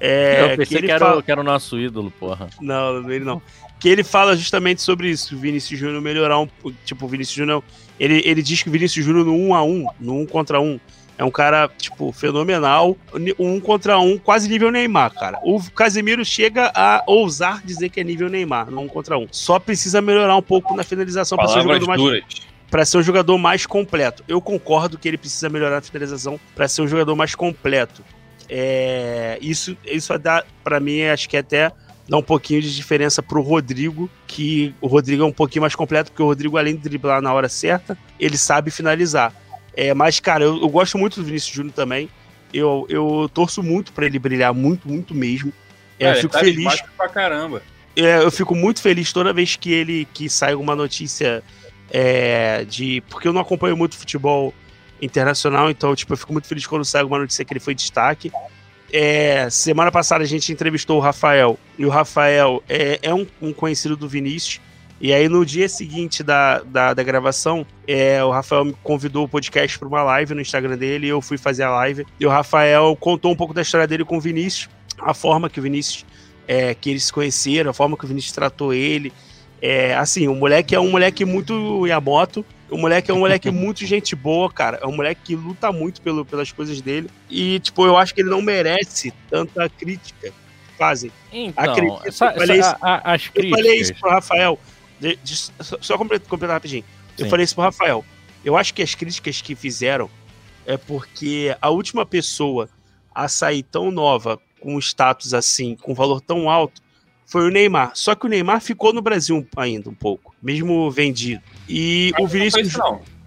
Speaker 4: É,
Speaker 1: eu pensei que,
Speaker 4: ele
Speaker 1: era,
Speaker 4: fala-
Speaker 1: o- que era o nosso ídolo, porra.
Speaker 4: Não, ele não. Que ele fala justamente sobre isso, o Vinícius Júnior melhorar um. Tipo, o Vinícius Júnior. Ele, ele diz que o Vinícius Júnior no 1 a 1 no 1 contra 1, é um cara, tipo, fenomenal. Um contra um, quase nível Neymar, cara. O Casemiro chega a ousar dizer que é nível Neymar, no 1 contra 1. Só precisa melhorar um pouco na finalização para ser um jogador mais
Speaker 2: duras.
Speaker 4: para ser um jogador mais completo. Eu concordo que ele precisa melhorar a finalização para ser um jogador mais completo. É, isso isso dá para mim acho que até dá um pouquinho de diferença pro Rodrigo, que o Rodrigo é um pouquinho mais completo, porque o Rodrigo além de driblar na hora certa, ele sabe finalizar. É, mas cara, eu, eu gosto muito do Vinícius Júnior também. Eu, eu torço muito para ele brilhar, muito, muito mesmo. É, eu fico
Speaker 2: tá
Speaker 4: feliz.
Speaker 2: pra caramba.
Speaker 4: É, eu fico muito feliz toda vez que ele que sai alguma notícia é, de. Porque eu não acompanho muito futebol internacional, então, tipo, eu fico muito feliz quando sai alguma notícia que ele foi destaque. É, semana passada a gente entrevistou o Rafael, e o Rafael é, é um, um conhecido do Vinícius. E aí, no dia seguinte da, da, da gravação, é, o Rafael me convidou o podcast para uma live no Instagram dele, e eu fui fazer a live. E o Rafael contou um pouco da história dele com o Vinícius, a forma que o Vinícius é, que eles se conheceram, a forma que o Vinícius tratou ele. É, assim, o moleque é um moleque muito Yamoto. O moleque é um moleque muito gente boa, cara. É um moleque que luta muito pelo, pelas coisas dele. E, tipo, eu acho que ele não merece tanta crítica fazem.
Speaker 1: Então,
Speaker 4: Acredito,
Speaker 1: essa-
Speaker 4: eu falei
Speaker 1: essa-
Speaker 4: isso,
Speaker 1: a- as
Speaker 4: eu falei isso pro Rafael. De- de- só só completar, completar rapidinho. Eu
Speaker 1: Sim.
Speaker 4: falei isso pro Rafael. Eu acho que as críticas que fizeram é porque a última pessoa a sair tão nova, com um status assim, com um valor tão alto, foi o Neymar. Só que o Neymar ficou no Brasil ainda um pouco, mesmo vendido. E o Vinícius,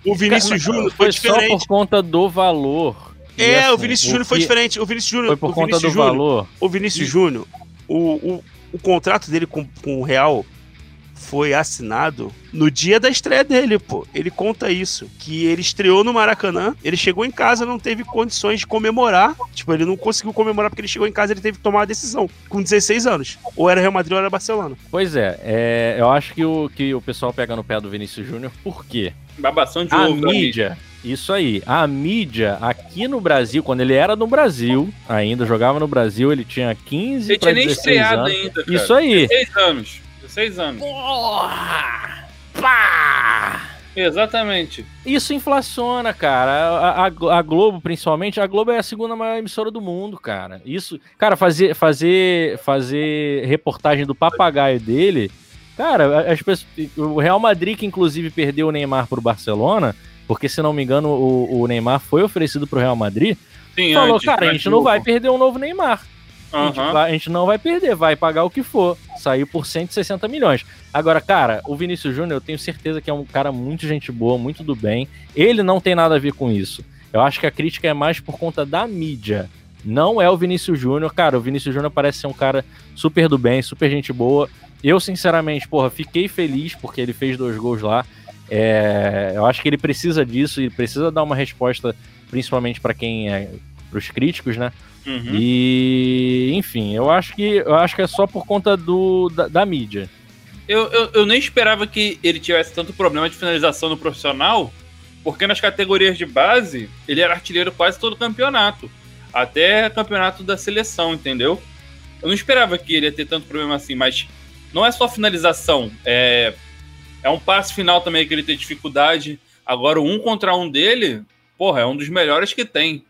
Speaker 4: o Vinícius
Speaker 1: Cara,
Speaker 4: Júnior
Speaker 1: foi
Speaker 4: foi
Speaker 1: só
Speaker 4: diferente.
Speaker 1: por conta do valor.
Speaker 4: É, o
Speaker 1: assim,
Speaker 4: Vinícius Júnior foi diferente. O Vinícius Júnior.
Speaker 1: Foi por
Speaker 4: o
Speaker 1: conta
Speaker 4: Vinícius
Speaker 1: do
Speaker 4: Júnior-
Speaker 1: valor.
Speaker 4: O Vinícius Júnior, o, o, o contrato dele com, com o Real foi assinado no dia da estreia dele, pô. Ele conta isso. Que ele estreou no Maracanã, ele chegou em casa, não teve condições de comemorar. Tipo, ele não conseguiu comemorar porque ele chegou em casa ele teve que tomar uma decisão. Com 16 anos. Ou era Real Madrid ou era Barcelona.
Speaker 1: Pois é, é, eu acho que o, que o pessoal pega no pé do Vinícius Júnior, por quê?
Speaker 2: Babação de
Speaker 1: a
Speaker 2: ovo
Speaker 1: mídia, isso aí, a mídia aqui no Brasil, quando ele era no Brasil, ainda jogava no Brasil, ele tinha 15
Speaker 2: Ele
Speaker 1: para
Speaker 2: tinha nem
Speaker 1: 16
Speaker 2: estreado
Speaker 1: anos.
Speaker 2: ainda, cara.
Speaker 1: Isso aí.
Speaker 2: 16 anos. 16 anos. Exatamente.
Speaker 1: Isso inflaciona, cara. A, a- a Globo, principalmente, a Globo é a segunda maior emissora do mundo, cara. Isso, cara, fazer, fazer, fazer reportagem do papagaio dele, cara, as pessoas, o Real Madrid que inclusive perdeu o Neymar pro Barcelona, porque se não me engano o, o Neymar foi oferecido pro Real Madrid,
Speaker 2: Sim,
Speaker 1: falou,
Speaker 2: antes,
Speaker 1: cara, a gente não
Speaker 2: o-
Speaker 1: vai perder um novo Neymar. A gente,
Speaker 2: Aham.
Speaker 1: vai- a gente não vai perder, vai pagar o que for. Saiu por 160 milhões. Agora, cara, o Vinícius Júnior, eu tenho certeza que é um cara muito gente boa, muito do bem. Ele não tem nada a ver com isso. Eu acho que a crítica é mais por conta da mídia. Não é o Vinícius Júnior. Cara, o Vinícius Júnior parece ser um cara super do bem, super gente boa. Eu, sinceramente, porra, fiquei feliz porque ele fez dois gols lá. É, eu acho que ele precisa disso e precisa dar uma resposta, principalmente para quem é. pros críticos, né?
Speaker 2: Uhum.
Speaker 1: E, enfim, eu acho que eu acho que é só por conta do, da, da mídia.
Speaker 2: Eu, eu, eu nem esperava que ele tivesse tanto problema de finalização no profissional, porque nas categorias de base ele era artilheiro quase todo campeonato. Até campeonato da seleção, entendeu? Eu não esperava que ele ia ter tanto problema assim, mas não é só finalização, é, é um passe final também que ele tem dificuldade. Agora, o um contra um dele, porra, é um dos melhores que tem.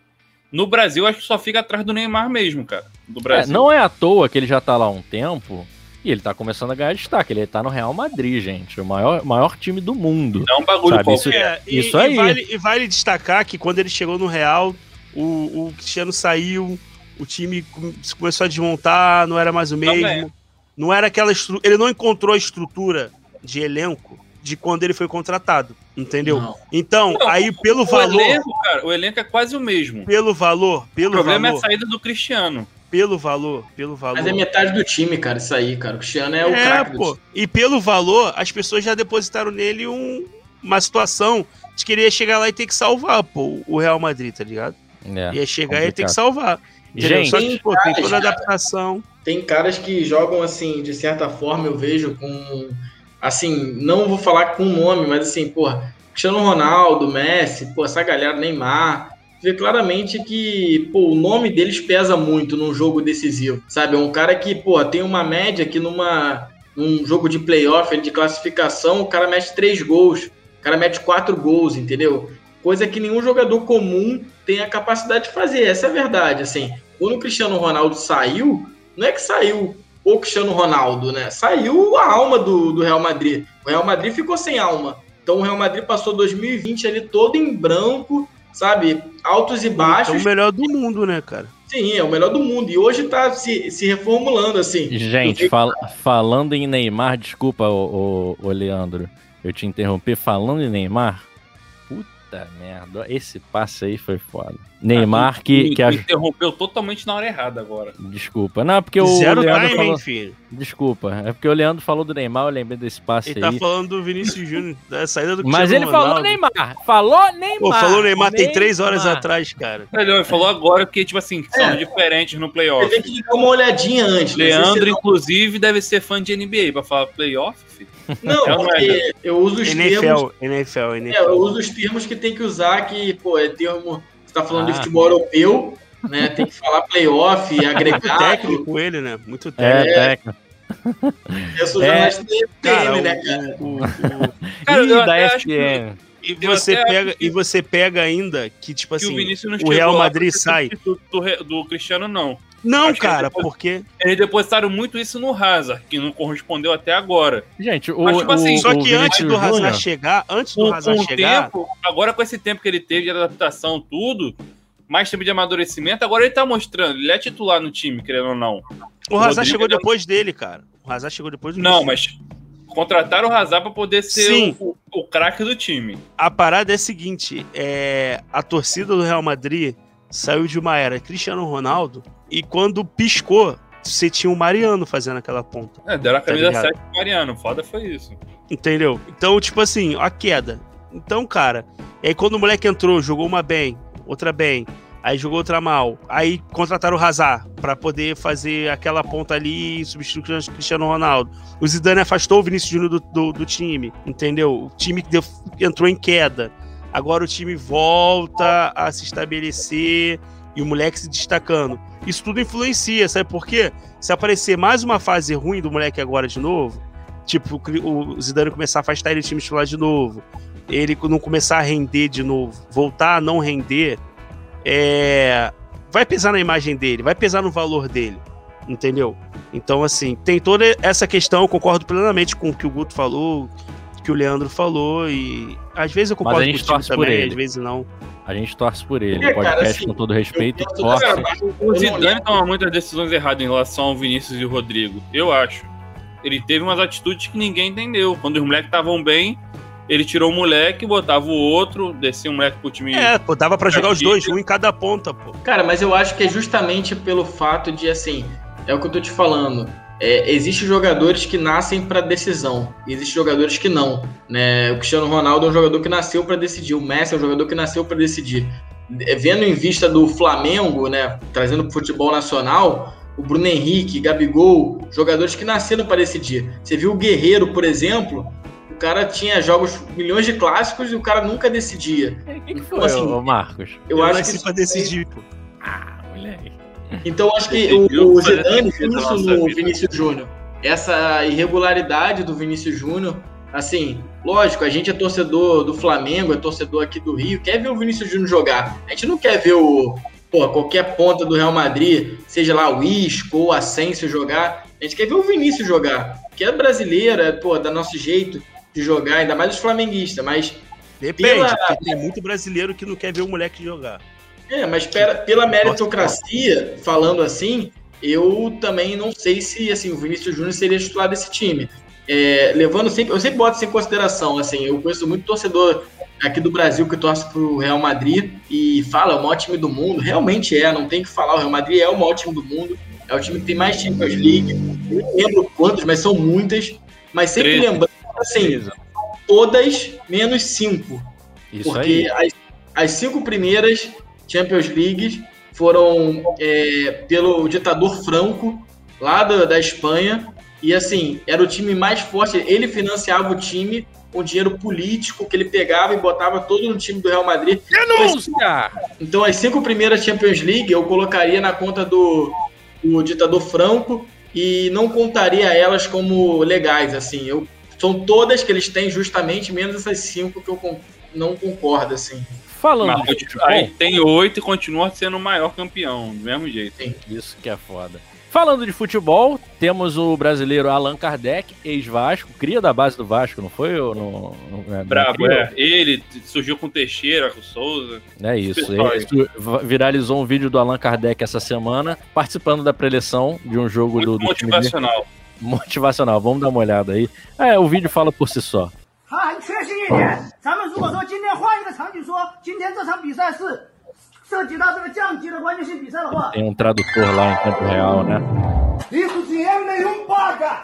Speaker 2: No Brasil, acho que só fica atrás do Neymar mesmo, cara. Do
Speaker 1: É,
Speaker 2: Brasil.
Speaker 1: não é à toa que ele já tá lá há um tempo e ele tá começando a ganhar destaque. Ele tá no Real Madrid, gente, o maior, maior time do mundo.
Speaker 2: É um bagulho
Speaker 1: Sabe, isso,
Speaker 4: É, e,
Speaker 1: isso
Speaker 4: e
Speaker 1: aí.
Speaker 4: vale, e vale destacar que quando ele chegou no Real, o, o Cristiano saiu, o time come- começou a desmontar, não era mais o mesmo.
Speaker 2: Também.
Speaker 4: Não era aquela estru... Ele não encontrou a estrutura de elenco de quando ele foi contratado, entendeu?
Speaker 3: Não.
Speaker 4: Então,
Speaker 2: Não,
Speaker 4: aí pelo
Speaker 2: o
Speaker 4: valor,
Speaker 2: elenco, cara, o elenco é quase o mesmo.
Speaker 4: pelo valor,
Speaker 2: O
Speaker 4: pelo
Speaker 2: problema é
Speaker 4: valor,
Speaker 2: a saída do Cristiano.
Speaker 4: pelo valor, pelo valor.
Speaker 3: Mas é metade do time, cara, isso aí, cara. O Cristiano é o
Speaker 4: É,
Speaker 3: craque do
Speaker 4: pô.
Speaker 3: time.
Speaker 4: E pelo valor, as pessoas já depositaram nele um- uma situação de que ele ia chegar lá e ter que salvar, pô, o Real Madrid, tá ligado?
Speaker 1: É,
Speaker 4: ia chegar e ia ter que
Speaker 1: complicado.
Speaker 4: salvar. entendeu?
Speaker 1: Gente,
Speaker 4: Só que, pô, tem toda a adaptação.
Speaker 3: Tem caras que jogam assim, de certa forma, eu vejo com. Assim, não vou falar com nome, mas assim, porra, Cristiano Ronaldo, Messi, pô, essa galera, Neymar. Vê claramente que, pô, o nome deles pesa muito num jogo decisivo, sabe? É um cara que, pô, tem uma média que numa, num jogo de playoff, de classificação, o cara mete três gols, o cara mete quatro gols, entendeu? Coisa que nenhum jogador comum tem a capacidade de fazer, essa é a verdade, assim. Quando o Cristiano Ronaldo saiu, não é que saiu o Cristiano Ronaldo, né? Saiu a alma do, do Real Madrid. O Real Madrid ficou sem alma. Então o Real Madrid passou 2020 ali todo em branco, sabe? Altos e
Speaker 4: É
Speaker 3: baixos.
Speaker 4: o melhor do mundo, né, cara?
Speaker 3: Sim, é o melhor do mundo. E hoje tá se, se reformulando, assim.
Speaker 1: Gente, fal- falando em Neymar, desculpa, o, Leandro, eu te interrompi. Falando em Neymar, puta merda, esse passe aí foi foda. Neymar que,
Speaker 2: Me-
Speaker 1: que
Speaker 2: me interrompeu totalmente na hora errada agora.
Speaker 1: Desculpa, não, porque o
Speaker 4: Zero
Speaker 1: Leandro
Speaker 4: time,
Speaker 1: falou...
Speaker 4: hein, filho?
Speaker 1: Desculpa, é porque o Leandro falou do Neymar, eu lembrei desse passe
Speaker 4: Ele
Speaker 1: aí.
Speaker 4: tá falando do Vinícius Júnior, da saída do
Speaker 1: Mas ele falou
Speaker 4: Ronaldo.
Speaker 1: Neymar, falou Neymar.
Speaker 4: Pô, falou Neymar tem três horas
Speaker 1: Neymar.
Speaker 4: atrás, cara.
Speaker 2: Ele ele falou agora que, tipo assim, são
Speaker 3: É.
Speaker 2: diferentes no
Speaker 3: Você
Speaker 2: playoff.
Speaker 3: tem que dar uma olhadinha antes. né?
Speaker 2: Leandro, inclusive, deve ser fã de NBA pra falar playoff, filho.
Speaker 3: Não,
Speaker 2: É é,
Speaker 3: porque eu uso os termos.
Speaker 4: NFL, NFL, NFL.
Speaker 3: É, eu uso os termos que tem que usar, que, pô, é termo. Você tá falando de
Speaker 4: Ah.
Speaker 3: futebol europeu, né? Tem que falar playoff,
Speaker 4: Muito
Speaker 3: agregado.
Speaker 4: técnico ele, né? Muito
Speaker 1: É,
Speaker 4: técnico.
Speaker 1: técnico.
Speaker 3: Eu sou
Speaker 1: É.
Speaker 3: jornalista da
Speaker 4: Cara,
Speaker 3: EPM,
Speaker 4: o-
Speaker 3: né, cara?
Speaker 4: o- o-
Speaker 2: Cara,
Speaker 1: Ih,
Speaker 2: eu
Speaker 1: da ESPN.
Speaker 4: E você, pega, e você pega ainda que, tipo
Speaker 2: que o
Speaker 4: assim, o
Speaker 2: chegou
Speaker 4: Real Madrid sai.
Speaker 2: Do, do, do Cristiano, não.
Speaker 4: Não,
Speaker 2: Acho
Speaker 4: cara,
Speaker 2: depois-
Speaker 4: porque.
Speaker 2: Eles depositaram muito isso no Hazard, que não correspondeu até agora.
Speaker 1: Gente, o,
Speaker 2: Mas, tipo assim,
Speaker 1: o-
Speaker 4: Só
Speaker 1: o
Speaker 4: que antes do Hazard
Speaker 1: Júnior-
Speaker 4: chegar, antes do Hazard
Speaker 2: o
Speaker 4: chegar,
Speaker 2: tempo, agora com esse tempo que ele teve de adaptação, tudo, mais tempo de amadurecimento, agora ele tá mostrando. Ele é titular no time, querendo ou não.
Speaker 4: o Hazard chegou depois dele, cara. O Hazard chegou depois do
Speaker 2: Não, mas contrataram o Hazard pra poder ser
Speaker 4: Sim.
Speaker 2: o, o, craque do time.
Speaker 4: A parada é a seguinte: é, a torcida do Real Madrid saiu de uma era Cristiano Ronaldo e quando piscou, você tinha o Mariano fazendo aquela ponta.
Speaker 2: É, deram a
Speaker 4: Tá
Speaker 2: camisa
Speaker 4: ligado?
Speaker 2: 7 pro Mariano. Foda foi isso.
Speaker 4: Entendeu? Então, tipo assim, a queda. Então, cara, e aí quando o moleque entrou, jogou uma bem, outra bem, aí jogou outra mal, aí contrataram o Hazard pra poder fazer aquela ponta ali e substituir o Cristiano Ronaldo. O Zidane afastou o Vinícius Júnior do, do, do time, entendeu? O time deu- entrou em queda. Agora o time volta a se estabelecer e o moleque se destacando. Isso tudo influencia, sabe por quê? Se aparecer mais uma fase ruim do moleque agora de novo, tipo, o Zidane começar a afastar ele do time titular de novo, ele não começar a render de novo, voltar a não render, é, vai pesar na imagem dele, vai pesar no valor dele, entendeu? Então, assim, tem toda essa questão, eu concordo plenamente com o que o Guto falou, que o Leandro falou, e às vezes eu
Speaker 1: Mas a
Speaker 4: concordo
Speaker 1: gente
Speaker 4: com o time
Speaker 1: torce por
Speaker 4: também,
Speaker 1: ele.
Speaker 4: às vezes não.
Speaker 1: A gente torce por ele.
Speaker 3: É,
Speaker 1: o podcast,
Speaker 3: cara, assim,
Speaker 1: com todo respeito, torce.
Speaker 3: cara,
Speaker 2: O Zidane toma muitas decisões erradas em relação ao Vinícius e o Rodrigo. Eu acho. Ele teve umas atitudes que ninguém entendeu. Quando os moleques estavam bem, ele tirou o moleque, botava o outro, descia o moleque pro time.
Speaker 4: É, pô, dava pra jogar os dois, um em cada ponta, pô.
Speaker 3: Cara, mas eu acho que é justamente pelo fato de, assim, é o que eu tô te falando. É, Existem jogadores que nascem para decisão, e existem jogadores que não. Né? O Cristiano Ronaldo é um jogador que nasceu para decidir, o Messi é um jogador que nasceu para decidir. É, Vendo em vista do Flamengo, né, trazendo pro futebol nacional, o Bruno Henrique, Gabigol, jogadores que nasceram para decidir. Você viu o Guerreiro, por exemplo, cara tinha jogos, milhões de clássicos e o cara nunca decidia.
Speaker 1: que
Speaker 3: Então,
Speaker 1: foi,
Speaker 3: assim,
Speaker 1: ô, Marcos?
Speaker 3: eu,
Speaker 4: Eu
Speaker 3: acho que isso
Speaker 4: pra decidir, pô.
Speaker 1: Ah, moleque.
Speaker 3: Então eu acho que o, o Zidane
Speaker 2: na
Speaker 3: isso no
Speaker 2: vida.
Speaker 3: Vinícius Júnior. Essa irregularidade do Vinícius Júnior, assim, lógico, a gente é torcedor do Flamengo, é torcedor aqui do Rio, quer ver o Vinícius Júnior jogar. A gente não quer ver o pô, qualquer ponta do Real Madrid, seja lá o Isco ou o Asensio jogar. A gente quer ver o Vinícius jogar, que é brasileiro, é, pô, da nosso jeito de jogar, ainda mais os flamenguistas, mas
Speaker 4: Depende,
Speaker 3: Pela-
Speaker 4: porque tem muito brasileiro que não quer ver o moleque jogar.
Speaker 3: É, mas pera- pela meritocracia, falando assim, eu também não sei se assim, o Vinícius Júnior seria titular desse time. É, levando sempre, eu sempre boto isso em consideração, assim, eu conheço muito torcedor aqui do Brasil que torce pro Real Madrid e fala, é o maior time do mundo, realmente é, não tem o que falar, o Real Madrid é o maior time do mundo, é o time que tem mais Champions League, eu não lembro quantos, mas são muitas, mas sempre
Speaker 2: Treze.
Speaker 3: lembrando, assim, todas menos cinco,
Speaker 1: Isso
Speaker 3: porque
Speaker 1: aí.
Speaker 3: as, as cinco primeiras Champions Leagues foram é, pelo ditador Franco, lá da, da Espanha. E assim, era o time mais forte. Ele financiava o time com dinheiro político que ele pegava e botava todo no time do Real Madrid.
Speaker 1: Denúncia!
Speaker 3: Então, as cinco primeiras Champions League eu colocaria na conta do, do ditador Franco e não contaria elas como legais. Assim, eu, são todas que eles têm, justamente, menos essas cinco que eu con- não concordo. Assim.
Speaker 1: Falando
Speaker 2: Mas
Speaker 1: de futebol,
Speaker 2: aí tem oito e continua sendo o maior campeão, do mesmo jeito.
Speaker 1: isso que é foda. Falando de futebol, temos o brasileiro Allan Kardec, ex-Vasco, cria da base do Vasco, não foi? Ou no, no, é,
Speaker 2: Brabo, é. Ele surgiu com Teixeira, com o Souza.
Speaker 1: É isso. Ele viralizou um vídeo do Allan Kardec essa semana, participando da preleção de um jogo do,
Speaker 2: Muito
Speaker 1: do time dele
Speaker 2: motivacional.
Speaker 1: Motivacional, vamos dar uma olhada aí. É, o vídeo fala por si só.
Speaker 13: 他还缺失一点。咱们如果说今天换一个场景说，今天这场比赛是涉及到这个降级的关键性比赛的话，
Speaker 1: Tem um tradutor lá em tempo real, né?
Speaker 13: isso dinheiro nenhum paga，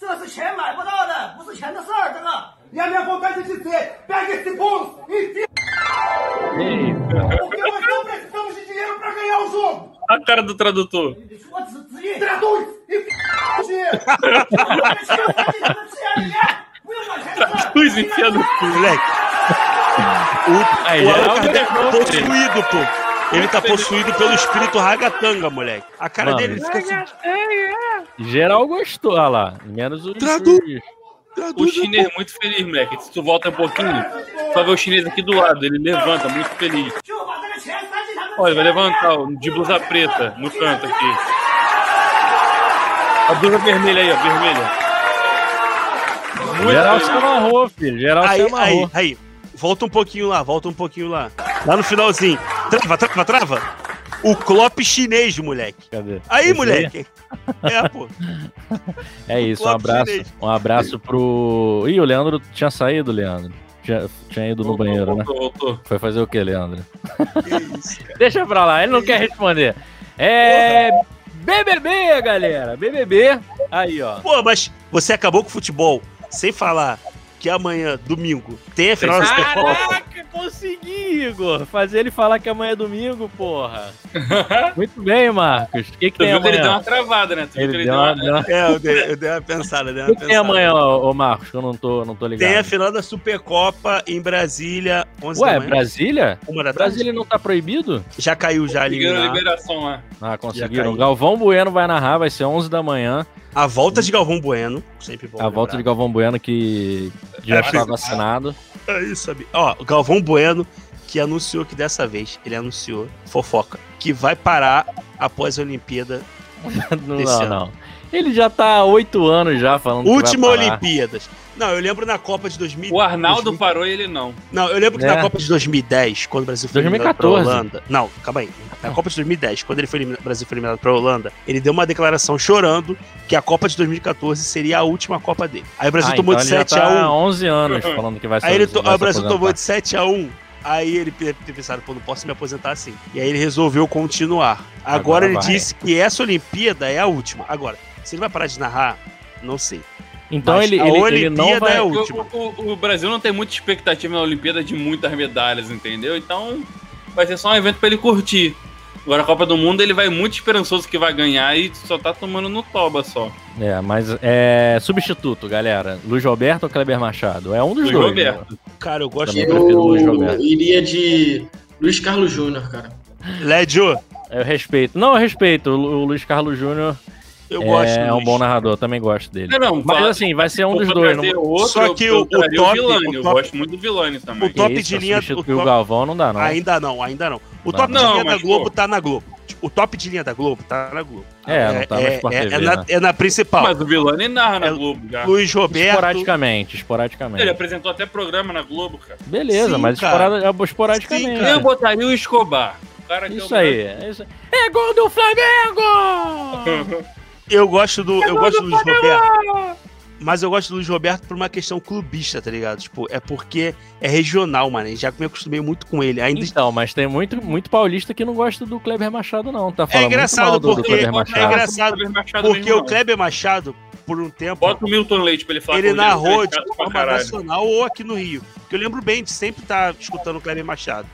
Speaker 13: 这是钱买不到的，不是钱的事儿，这个。两边我赶紧去dizer, pega esse bolso e enfia. Porque nós não precisamos de dinheiro para ganhar o jogo.
Speaker 2: A cara do tradutor. Cruz enfiando o
Speaker 4: moleque. O,
Speaker 1: aí,
Speaker 4: o Allan
Speaker 1: é
Speaker 4: Kardec tá possuído, pô. Ele tá possuído pelo espírito ragatanga, moleque. A cara
Speaker 1: Mano,
Speaker 4: dele fica assim.
Speaker 1: Geral gostou, olha lá. Menos o
Speaker 4: Traduz.
Speaker 2: O chinês é muito feliz, moleque. Se tu volta um pouquinho, tu vai ver o chinês aqui do lado. Ele levanta, muito feliz. Olha, vai levantar de blusa preta no canto aqui. A blusa vermelha aí, ó, vermelha. Muito
Speaker 1: Geral se
Speaker 2: feliz.
Speaker 1: amarrou, filho. Geral se
Speaker 4: Aí, aí,
Speaker 1: amarrou.
Speaker 4: aí. Volta um pouquinho lá, volta um pouquinho lá. Lá no finalzinho. Trava, trava, trava. O Klopp chinês, moleque.
Speaker 1: Cadê?
Speaker 4: Aí,
Speaker 1: Esse
Speaker 4: moleque. É, pô.
Speaker 1: É isso, um abraço.
Speaker 4: chinês.
Speaker 1: Um abraço pro. Ih, o Leandro tinha saído, Leandro. Tinha, tinha ido no
Speaker 2: Voltou,
Speaker 1: banheiro, né?
Speaker 2: voltou, voltou.
Speaker 1: Foi fazer o que, Leandro? Deixa pra lá, ele não quer responder. É. BBB, galera. BBB. Aí, ó.
Speaker 4: Pô, mas você acabou com o futebol sem falar que amanhã, domingo, tem a final da Supercopa.
Speaker 1: Caraca, consegui, Igor. Fazer ele falar que amanhã é domingo, porra. Muito bem, Marcos. O que, que
Speaker 2: Tu
Speaker 1: tem
Speaker 2: viu que ele deu
Speaker 1: amanhã?
Speaker 2: uma travada, né? Tu viu
Speaker 1: Ele
Speaker 2: que ele
Speaker 1: deu
Speaker 2: deu
Speaker 1: uma-
Speaker 2: uma...
Speaker 1: deu uma-
Speaker 4: É, eu dei, eu dei uma pensada, dei
Speaker 1: O
Speaker 4: uma
Speaker 1: que, que tem amanhã, ô, Marcos? Que eu não tô, não tô ligado.
Speaker 4: Tem a final da Supercopa em Brasília, 11 da
Speaker 1: Ué. Brasília?
Speaker 4: Uma da.
Speaker 1: Brasília não tá proibido?
Speaker 4: Já caiu já ali.
Speaker 2: Conseguiram a liberação lá.
Speaker 1: Ah, conseguiram. Galvão Bueno vai narrar, vai ser 11 da manhã.
Speaker 4: A volta de Galvão Bueno, sempre bom.
Speaker 1: A volta de Galvão Bueno que já
Speaker 4: É,
Speaker 1: está
Speaker 4: mas-
Speaker 1: vacinado.
Speaker 4: É isso, sabe? Ó, Galvão Bueno, que anunciou que dessa vez, ele anunciou, fofoca, que vai parar após a Olimpíada.
Speaker 1: Não, não. Ele já tá há oito anos já falando que
Speaker 4: Última
Speaker 1: vai parar.
Speaker 4: Olimpíadas. Não, eu lembro na Copa de 2000.
Speaker 2: O Arnaldo parou e ele não.
Speaker 4: Não, eu lembro que
Speaker 1: É.
Speaker 4: na Copa de 2010, quando o Brasil foi eliminado pra
Speaker 1: 2014.
Speaker 4: Holanda. Não, calma aí. Na Copa de 2010, quando ele foi eliminado, o Brasil foi eliminado pra Holanda, ele deu uma declaração chorando que a Copa de 2014 seria a última Copa dele. Aí o Brasil
Speaker 1: Ah,
Speaker 4: tomou
Speaker 1: então
Speaker 4: de
Speaker 1: ele já
Speaker 4: 7
Speaker 1: tá
Speaker 4: a 1
Speaker 1: há 11 anos falando que vai ser
Speaker 4: Aí ele
Speaker 1: vai
Speaker 4: to-
Speaker 1: se
Speaker 4: aí o Brasil tomou
Speaker 1: aposentar.
Speaker 4: de 7 a 1 Aí ele pensado, pô, não posso me aposentar assim. E aí ele resolveu continuar. Agora,
Speaker 1: Agora
Speaker 4: ele
Speaker 1: vai.
Speaker 4: disse que essa Olimpíada é a última. Agora, se ele vai parar de narrar, não sei.
Speaker 1: Então
Speaker 4: Mas
Speaker 1: ele,
Speaker 4: a
Speaker 1: ele, ele não
Speaker 4: Olimpíada
Speaker 1: vai.
Speaker 4: é a
Speaker 2: O,
Speaker 4: última.
Speaker 2: o- o Brasil não tem muita expectativa na Olimpíada de muitas medalhas, entendeu? Então vai ser só um evento pra ele curtir. Agora a Copa do Mundo ele vai muito esperançoso que vai ganhar e só tá tomando no toba só.
Speaker 1: É, mas é substituto, galera. Luiz Roberto ou Kleber Machado? É um dos
Speaker 2: Luiz
Speaker 1: dois.
Speaker 2: Roberto.
Speaker 1: né?
Speaker 4: Cara, eu gosto
Speaker 1: Também prefiro o Luiz
Speaker 3: Eu
Speaker 1: Roberto.
Speaker 3: iria de Luiz Carlos Júnior, cara.
Speaker 4: Lédio,
Speaker 1: Eu respeito. Não, eu respeito. O, o Luiz Carlos Júnior
Speaker 4: eu
Speaker 1: é,
Speaker 4: gosto.
Speaker 1: é um bom narrador. Também gosto dele.
Speaker 2: Não, não,
Speaker 1: Mas assim, vai ser um dos dois. Não...
Speaker 2: outro,
Speaker 4: Só que
Speaker 2: eu-
Speaker 4: o-
Speaker 2: eu
Speaker 4: o top-
Speaker 2: Vilani,
Speaker 4: o
Speaker 2: eu
Speaker 4: top-
Speaker 2: gosto muito do Vilani também.
Speaker 4: O top
Speaker 1: Que
Speaker 4: de
Speaker 1: isso,
Speaker 4: linha-
Speaker 1: substituir
Speaker 4: o
Speaker 1: o
Speaker 4: top-
Speaker 1: Galvão não dá, não.
Speaker 4: Ainda não, ainda não. O top
Speaker 2: não,
Speaker 4: de linha da Globo
Speaker 2: pô.
Speaker 4: tá na Globo. O top de linha da Globo tá na Globo.
Speaker 1: É, não tá
Speaker 4: é, é,
Speaker 1: TV,
Speaker 4: é na,
Speaker 1: né?
Speaker 4: é na principal.
Speaker 2: Mas o Vilani narra na
Speaker 4: É,
Speaker 2: Globo já.
Speaker 4: Luiz Roberto.
Speaker 1: Esporadicamente, esporadicamente.
Speaker 2: Ele apresentou até programa na Globo, cara.
Speaker 1: Beleza,
Speaker 4: Sim,
Speaker 1: mas
Speaker 4: cara.
Speaker 1: é esporadicamente.
Speaker 4: Sim.
Speaker 2: Eu botaria o Escobar. O cara que
Speaker 1: Isso
Speaker 2: é o-
Speaker 1: aí, é isso aí. É gol do Flamengo!
Speaker 4: Eu gosto do, eu gosto do Luiz Roberto. Mas eu gosto do Luiz Roberto por uma questão clubista, tá ligado? Tipo, é porque é regional, mano. Já me acostumei muito com ele. Ainda
Speaker 1: Então, mas tem muito, muito paulista que não gosta do Kleber Machado, não. Tá
Speaker 4: é
Speaker 1: falando
Speaker 4: engraçado
Speaker 1: muito mal do, do
Speaker 4: porque
Speaker 1: Kleber
Speaker 4: é
Speaker 1: Machado.
Speaker 4: engraçado
Speaker 2: Kleber Machado
Speaker 4: porque
Speaker 2: mesmo,
Speaker 4: o. Kleber Machado por um tempo
Speaker 2: Bota o Milton Leite pra ele falar
Speaker 4: ele
Speaker 2: com o
Speaker 4: narrou de forma
Speaker 2: caralho.
Speaker 4: nacional ou aqui no Rio. Porque eu lembro bem de sempre estar escutando o Kleber Machado.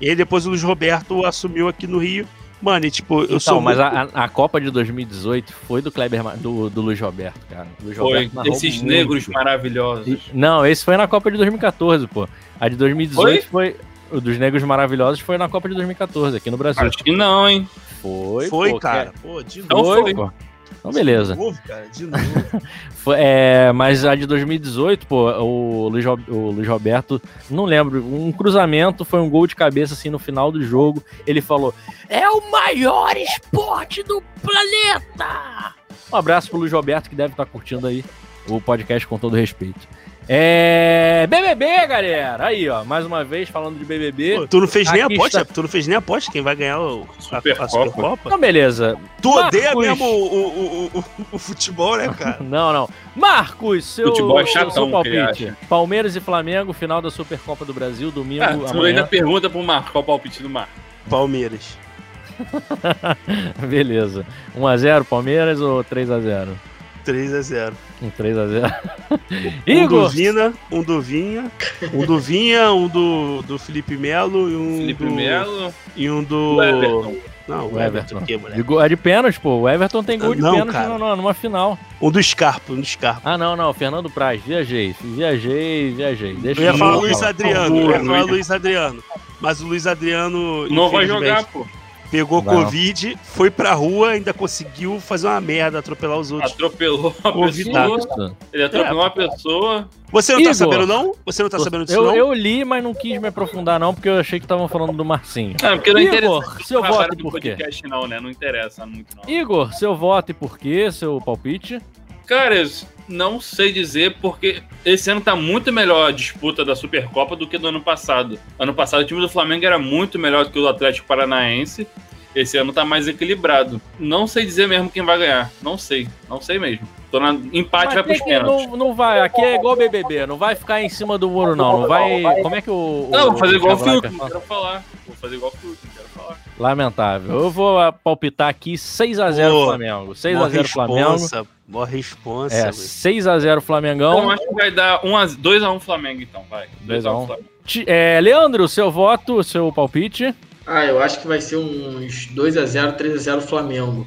Speaker 4: E aí depois o Luiz Roberto assumiu aqui no Rio. Mano, e tipo, eu
Speaker 1: Então,
Speaker 4: sou
Speaker 1: mas
Speaker 4: muito...
Speaker 1: a, a Copa de 2018 foi do Kleber do, do Luiz Roberto, cara. Luiz
Speaker 2: Foi,
Speaker 1: Roberto
Speaker 2: esses
Speaker 1: muito.
Speaker 2: negros maravilhosos.
Speaker 1: Não, esse foi na Copa de 2014, pô. A de 2018 foi. O dos Negros Maravilhosos foi na Copa de 2014, aqui no Brasil.
Speaker 2: Acho que não, hein?
Speaker 1: Foi,
Speaker 4: Foi,
Speaker 1: pô,
Speaker 4: cara. Pô, de
Speaker 2: Então
Speaker 4: novo.
Speaker 1: Foi,
Speaker 2: foi.
Speaker 1: pô. Então, beleza.
Speaker 4: De novo, cara. De novo.
Speaker 1: É, mas a de 2018, pô, o Luiz, o Luiz Roberto, não lembro, um cruzamento, foi um gol de cabeça assim no final do jogo. Ele falou: É o maior esporte do planeta! Um abraço pro Luiz Roberto, que deve estar curtindo aí o podcast com todo respeito. É. BBB, galera! Aí, ó, mais uma vez falando de BBB.
Speaker 4: Pô, tu não fez nem
Speaker 1: Aqui
Speaker 4: aposta?
Speaker 1: está-
Speaker 4: Tu não fez nem aposta quem vai ganhar o, a,
Speaker 2: Supercopa.
Speaker 4: a Supercopa?
Speaker 1: Então, beleza.
Speaker 4: Tu odeia
Speaker 1: Marcos-
Speaker 4: mesmo o, o, o, o, futebol, né, cara?
Speaker 1: Não, não. Marcos, seu,
Speaker 2: Futebol é
Speaker 1: seu
Speaker 2: chatão, ele
Speaker 1: palpite. Palmeiras e Flamengo, final da Supercopa do Brasil, domingo
Speaker 2: Ah, tu
Speaker 1: amanhã.
Speaker 2: ainda pergunta pro Marco qual o palpite do Marco.
Speaker 4: Palmeiras.
Speaker 1: Beleza. 1x0 Palmeiras ou 3x0?
Speaker 4: 3x0.
Speaker 1: Um 3x0.
Speaker 4: Um do! Vina, um do Vinha, um do Vinha, um do, do Felipe Melo e um
Speaker 2: Felipe
Speaker 4: do...
Speaker 2: Melo,
Speaker 4: E um do...
Speaker 2: o Everton.
Speaker 4: Não, o
Speaker 1: O
Speaker 4: Everton,
Speaker 1: Everton.
Speaker 4: moleque.
Speaker 1: Go- é de pênalti, pô. O Everton tem gol de
Speaker 4: Não,
Speaker 1: pênalti
Speaker 4: cara.
Speaker 1: no- numa final.
Speaker 4: Um do Scarpa, um do Scarpa.
Speaker 1: Ah, não, não. Fernando Praz. Viajei. Viajei, viajei. Deixa
Speaker 4: Eu ia
Speaker 1: eu
Speaker 4: falar. Luiz Adriano, eu ia falar Luiz Adriano. Mas o Luiz Adriano.
Speaker 2: Não vai
Speaker 4: infelizmente,
Speaker 2: jogar, pô.
Speaker 4: Pegou
Speaker 1: Vai não.
Speaker 4: Covid, foi pra rua, ainda conseguiu fazer uma merda, atropelar os outros.
Speaker 2: Atropelou uma
Speaker 4: Convidado.
Speaker 2: pessoa.
Speaker 1: Isso.
Speaker 2: Ele atropelou
Speaker 4: É.
Speaker 2: uma pessoa.
Speaker 4: Você não
Speaker 1: Igor.
Speaker 4: tá sabendo, não? Você não tá sabendo disso,
Speaker 1: Eu,
Speaker 4: não?
Speaker 1: eu li, mas não quis me aprofundar, não, porque eu achei que estavam falando do Marcinho.
Speaker 2: Ah, porque não
Speaker 1: Igor,
Speaker 2: interessa.
Speaker 1: seu voto e por quê?
Speaker 2: podcast, não, né? Não interessa muito, não.
Speaker 1: Igor, seu voto e por quê? Seu palpite?
Speaker 2: Cara, eu não sei dizer porque esse ano tá muito melhor a disputa da Supercopa do que do ano passado. Ano passado o time do Flamengo era muito melhor do que o do Atlético Paranaense. Esse ano tá mais equilibrado. Não sei dizer mesmo quem vai ganhar. Não sei. Não sei mesmo. Tô na... Empate
Speaker 1: Mas
Speaker 2: vai pros pênaltis.
Speaker 1: não, não vai, aqui é igual BBB, não vai ficar em cima do muro, não. Não vai. Como é que o.
Speaker 2: Não, vou fazer igual o Fiuk, não quero falar. Vou fazer igual o Fiuk, não quero falar.
Speaker 1: Lamentável. Eu vou palpitar aqui 6x0
Speaker 4: Pô,
Speaker 1: Flamengo.
Speaker 4: Mó
Speaker 1: 6x0 Flamengo.
Speaker 4: Mó responsa,
Speaker 1: É,
Speaker 4: velho.
Speaker 1: 6x0
Speaker 2: Então
Speaker 1: Flamengão.
Speaker 2: acho que vai dar 1 a 2x1 Flamengo, então, vai.
Speaker 1: 2 a 1.
Speaker 2: 2x1 Flamengo.
Speaker 1: É, Leandro, seu voto, seu palpite.
Speaker 3: Ah, eu acho que vai ser uns 2x0, 3x0 Flamengo.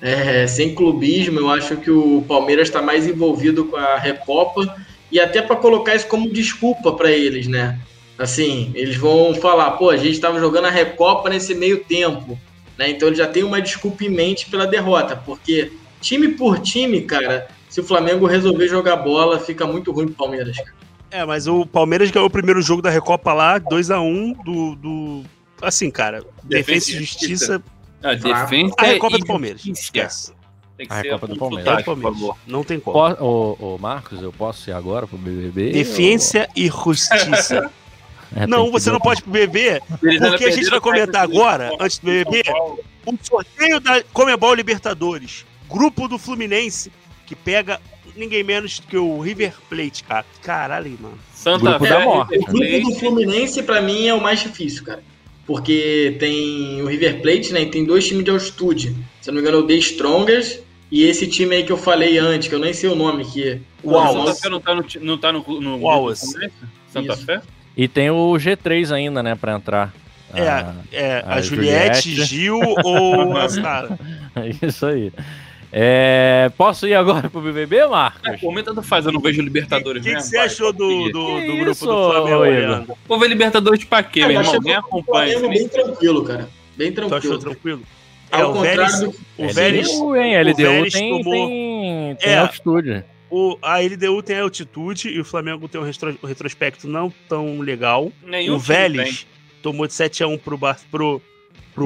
Speaker 3: É, sem clubismo, eu acho que o Palmeiras está mais envolvido com a Recopa e até para colocar isso como desculpa para eles, né? Assim, eles vão falar, pô, a gente estava jogando a Recopa nesse meio tempo, né? Então ele já tem uma desculpa em mente pela derrota, porque time por time, cara, se o Flamengo resolver jogar bola, fica muito ruim pro Palmeiras.
Speaker 4: É, mas o Palmeiras ganhou o primeiro jogo da Recopa lá, 2x1 do, do. Assim, cara, Defesa e Justiça.
Speaker 2: Ah, defesa
Speaker 4: A Recopa é do
Speaker 2: e
Speaker 4: Palmeiras.
Speaker 2: justiça.
Speaker 4: Esquece.
Speaker 2: Tem que
Speaker 1: A
Speaker 2: ser
Speaker 1: Recopa do
Speaker 2: com
Speaker 1: Palmeiras.
Speaker 4: É Palmeiras.
Speaker 2: favor.
Speaker 4: Não tem como.
Speaker 1: Ô, ô, Marcos, eu posso ir agora pro BBB?
Speaker 4: Defensa e Justiça.
Speaker 1: É, tem
Speaker 4: não, você não pode ir pro BBB,
Speaker 2: ainda
Speaker 4: porque a gente vai
Speaker 2: o
Speaker 4: comentar
Speaker 2: do
Speaker 4: agora, antes do BBB, o sorteio da Comebol Libertadores. Grupo do Fluminense, que pega ninguém menos que o River Plate, cara. Caralho, mano.
Speaker 2: Santa
Speaker 1: Grupo
Speaker 2: Fé,
Speaker 1: da morte.
Speaker 3: O grupo do. Fluminense, pra mim, é o mais difícil, cara. Porque tem o River Plate, né? E tem dois times de altitude. Se eu não me engano, é o The Strongers e esse time aí que eu falei antes, que eu nem sei o nome, que
Speaker 4: O
Speaker 2: Santa
Speaker 4: Wallace.
Speaker 2: Fé não tá no, não tá no, no. Fluminense? Santa
Speaker 3: Isso.
Speaker 2: Fé?
Speaker 1: E tem o G3 ainda, né, pra entrar.
Speaker 4: É,
Speaker 1: a-
Speaker 4: é, a,
Speaker 1: a
Speaker 4: Juliette,
Speaker 1: Juliette.
Speaker 4: Gil ou a Sara.
Speaker 1: É Isso aí. É, posso ir agora pro BBB, Marcos?
Speaker 2: É, mim tanto faz, eu não vejo Libertadores
Speaker 4: O que, você achou do, do, do grupo
Speaker 1: isso,
Speaker 4: do Flamengo?
Speaker 2: Vou ver Libertadores pra quê, meu
Speaker 3: Eu
Speaker 2: irmão? Nem acompanha.
Speaker 3: Flamengo bem tranquilo, cara. Bem
Speaker 4: Tu achou
Speaker 3: tranquilo.
Speaker 4: tranquilo?
Speaker 3: Ao
Speaker 4: É, o Vélez,
Speaker 3: do-
Speaker 4: o Vélez,
Speaker 1: LDU, hein?
Speaker 4: o
Speaker 1: LDU
Speaker 4: Vélez
Speaker 1: tem,
Speaker 4: tomou-
Speaker 1: tem, tem
Speaker 4: É.
Speaker 1: altitude.
Speaker 4: o, a LDU tem altitude e o Flamengo tem um retro- retrospecto não tão legal.
Speaker 2: Nenhum
Speaker 4: o Vélez tomou de 7x1 pro, Bar- pro, pro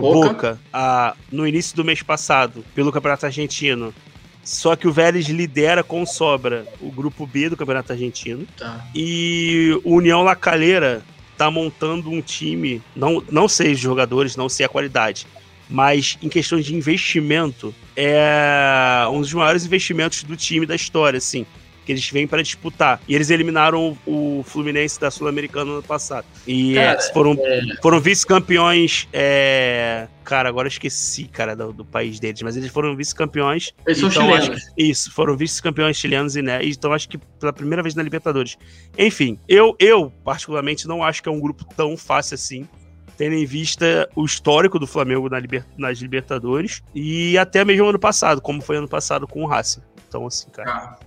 Speaker 3: Boca.
Speaker 4: Boca, a- no início do mês passado, pelo Campeonato Argentino. Só que o Vélez lidera com sobra o grupo B do Campeonato Argentino.
Speaker 3: Tá.
Speaker 4: E o União La Calera tá montando um time, não, não sei os jogadores, não sei a qualidade, mas em questão de investimento, é um dos maiores investimentos do time da história, assim. Que eles vêm para disputar. E eles eliminaram o, o Fluminense da Sul-Americana no ano passado. E é,
Speaker 3: Cara,
Speaker 4: foram, foram vice-campeões. é, Cara, agora eu esqueci, cara, do, do país deles, mas eles foram vice-campeões.
Speaker 3: Eles são
Speaker 4: Então, acho
Speaker 3: chilenos.
Speaker 4: que- isso, foram vice-campeões chilenos e né, então acho que pela primeira vez na Libertadores. Enfim, eu, eu particularmente não acho que é um grupo tão fácil assim, tendo em vista o histórico do Flamengo na liber- nas Libertadores e até mesmo ano passado, como foi ano passado com o Racing. Então, assim, cara.
Speaker 3: Ah.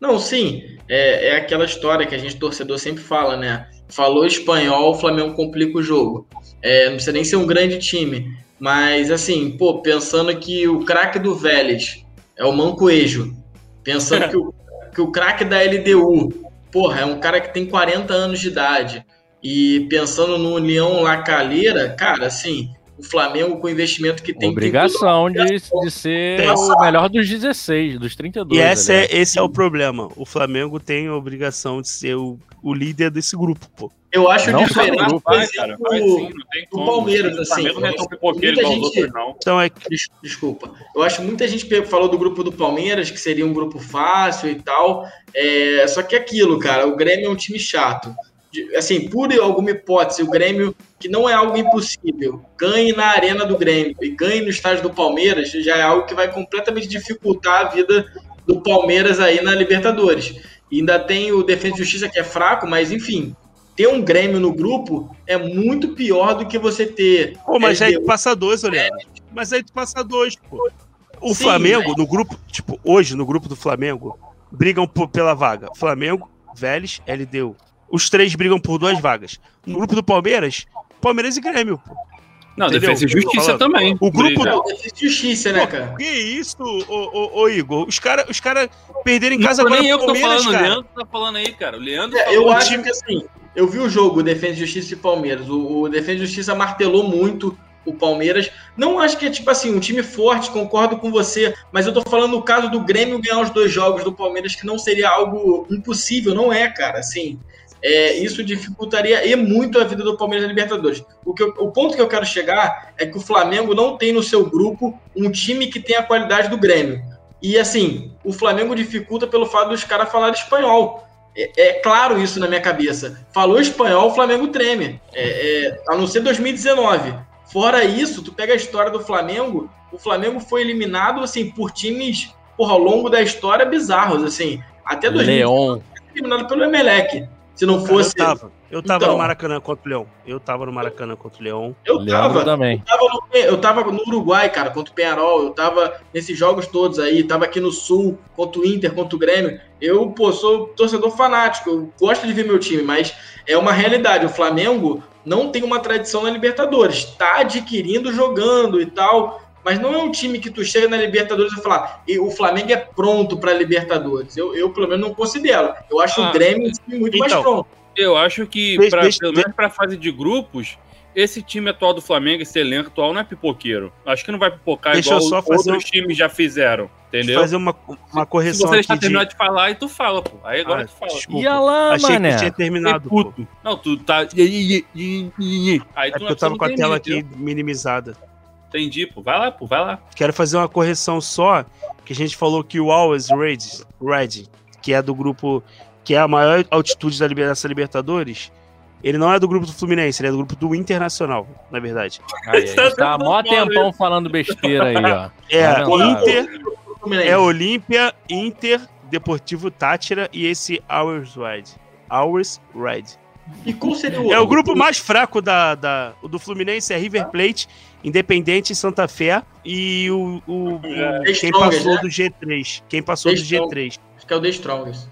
Speaker 3: Não, sim, é, é aquela história que a gente torcedor sempre fala, né? Falou espanhol, o Flamengo complica o jogo. É, não precisa nem ser um grande time, mas assim, pô, pensando que o craque do Vélez é o Mancoejo, pensando que o, que o craque da LDU, porra, é um cara que tem 40 anos de idade, e pensando no União La Calera, cara, assim, o Flamengo com o investimento que tem
Speaker 1: Obrigação de, de ser
Speaker 4: Tem.
Speaker 1: o melhor dos 16, dos 32.
Speaker 4: E esse
Speaker 1: aliás.
Speaker 4: é, esse é o problema. O Flamengo tem a obrigação de ser o, o líder desse grupo, pô.
Speaker 3: Eu acho
Speaker 1: Não
Speaker 3: diferente,
Speaker 1: grupo,
Speaker 2: cara, sim, tem
Speaker 3: do. Palmeiras,
Speaker 2: O
Speaker 3: assim.
Speaker 2: Flamengo não é tão pipoqueiro
Speaker 3: Muita
Speaker 2: igual
Speaker 3: gente-
Speaker 2: outros, não.
Speaker 4: Então é
Speaker 3: Desculpa. Eu acho que muita gente falou do grupo do Palmeiras, que seria um grupo fácil e tal. É, só que é aquilo, cara, o Grêmio é um time chato. De- Assim, por alguma hipótese, o Grêmio, que não é algo impossível, ganhe na arena do Grêmio e ganhe no estádio do Palmeiras, já é algo que vai completamente dificultar a vida do Palmeiras aí na Libertadores. E ainda tem o Defesa e Justiça que é fraco, mas enfim, ter um Grêmio no grupo é muito pior do que você ter.
Speaker 4: Pô, mas aí tu
Speaker 3: LDU.
Speaker 4: passa dois, Leandro. Mas aí tu passa dois, pô. O
Speaker 3: Sim,
Speaker 4: Flamengo,
Speaker 3: mas-
Speaker 4: no grupo, tipo, hoje, no grupo do Flamengo, brigam pela vaga. Flamengo, Vélez, LDU. Os três brigam por duas vagas. No grupo do Palmeiras, Palmeiras e Grêmio, pô.
Speaker 2: Não,
Speaker 4: Entendeu?
Speaker 2: Defesa e Justiça também.
Speaker 4: O grupo do-
Speaker 3: Defesa e Justiça, né,
Speaker 4: Pô,
Speaker 3: cara?
Speaker 4: Que isso, ô, ô, ô, Igor? Os caras os cara perderam em
Speaker 2: Não
Speaker 4: casa
Speaker 2: foi
Speaker 4: agora
Speaker 2: nem eu que tô
Speaker 4: Palmeiras,
Speaker 2: falando, o
Speaker 4: cara.
Speaker 2: Leandro tá falando aí, cara. O Leandro
Speaker 3: É, eu
Speaker 2: o
Speaker 3: acho
Speaker 2: time-
Speaker 3: que assim, eu vi o jogo Defesa e Justiça e Palmeiras. O, o Defesa e Justiça martelou muito o Palmeiras. Não acho que é tipo assim, um time forte, concordo com você, mas eu tô falando no caso do Grêmio ganhar os dois jogos do Palmeiras, que não seria algo impossível, não é, cara. Assim, é, isso dificultaria e muito a vida do Palmeiras na Libertadores. O, que eu- o ponto que eu quero chegar é que o Flamengo não tem no seu grupo um time que tem a qualidade do Grêmio. E assim, o Flamengo dificulta pelo fato dos caras falarem espanhol. É, é claro isso na minha cabeça. Falou espanhol, o Flamengo treme. É, é, a não ser 2019. Fora isso, tu pega a história do Flamengo, o Flamengo foi eliminado assim por times porra, ao longo da história bizarros, assim. Até 2019
Speaker 1: Leon.
Speaker 3: foi eliminado pelo Emelec. Se não
Speaker 4: Cara,
Speaker 3: fosse.
Speaker 4: Eu tava, eu tava
Speaker 3: Então.
Speaker 4: no Maracanã contra o Leão. Eu tava no Maracanã contra o Leão.
Speaker 3: Eu
Speaker 1: Leandro
Speaker 3: tava,
Speaker 1: também.
Speaker 3: eu tava, no, eu tava no Uruguai, cara, contra o Penharol. Eu tava nesses jogos todos aí. Tava aqui no Sul, contra o Inter, contra o Grêmio. Eu, pô, sou torcedor fanático. Eu gosto de ver meu time, mas é uma realidade. O Flamengo não tem uma tradição na Libertadores. Tá adquirindo, jogando e tal. Mas não é um time que tu chega na Libertadores e fala, "E o Flamengo é pronto pra Libertadores. Eu, eu, pelo menos, não considero. Eu acho
Speaker 2: Ah,
Speaker 3: o Grêmio um time muito mais
Speaker 4: então,
Speaker 3: pronto.
Speaker 2: Eu acho que, pra,
Speaker 4: deixa-
Speaker 2: pelo menos pra fase de grupos, esse time atual do Flamengo, esse elenco atual, não é pipoqueiro. Acho que não vai pipocar
Speaker 4: Deixa
Speaker 2: igual outros
Speaker 4: um-
Speaker 2: times já fizeram, entendeu?
Speaker 4: eu fazer uma, uma
Speaker 2: Se
Speaker 4: correção
Speaker 2: você está
Speaker 4: aqui de...
Speaker 2: terminando de falar, aí tu fala, pô. Aí agora
Speaker 4: Ah,
Speaker 2: tu fala.
Speaker 4: desculpa.
Speaker 1: E a lá,
Speaker 4: Achei
Speaker 1: mané?
Speaker 4: que tinha terminado.
Speaker 2: Não, tu tá. Aí
Speaker 4: É
Speaker 2: tu
Speaker 4: porque
Speaker 2: não
Speaker 4: eu tava com a tela aqui minimizada.
Speaker 2: Entendi, pô. Vai lá, pô, vai lá.
Speaker 4: Quero fazer uma correção só, que a gente falou que o Always Red, Red que é do grupo, que é a maior altitude da dessa Libertadores, ele não é do grupo do Fluminense, ele é do grupo do Internacional, na verdade.
Speaker 1: Aí, a gente tá mó tempão falando besteira aí, ó.
Speaker 4: É. Inter, é Olímpia, Inter, Deportivo Tátira e esse Always Red. Always Red.
Speaker 3: E qual seria o
Speaker 4: É o grupo mais fraco da, da, o do Fluminense é River Plate, Independente e Santa Fé. E o, o- o-
Speaker 3: The
Speaker 4: quem passou
Speaker 3: né?
Speaker 4: do G3. Quem passou
Speaker 3: The
Speaker 4: do G3.
Speaker 3: Acho que é o The Strongest.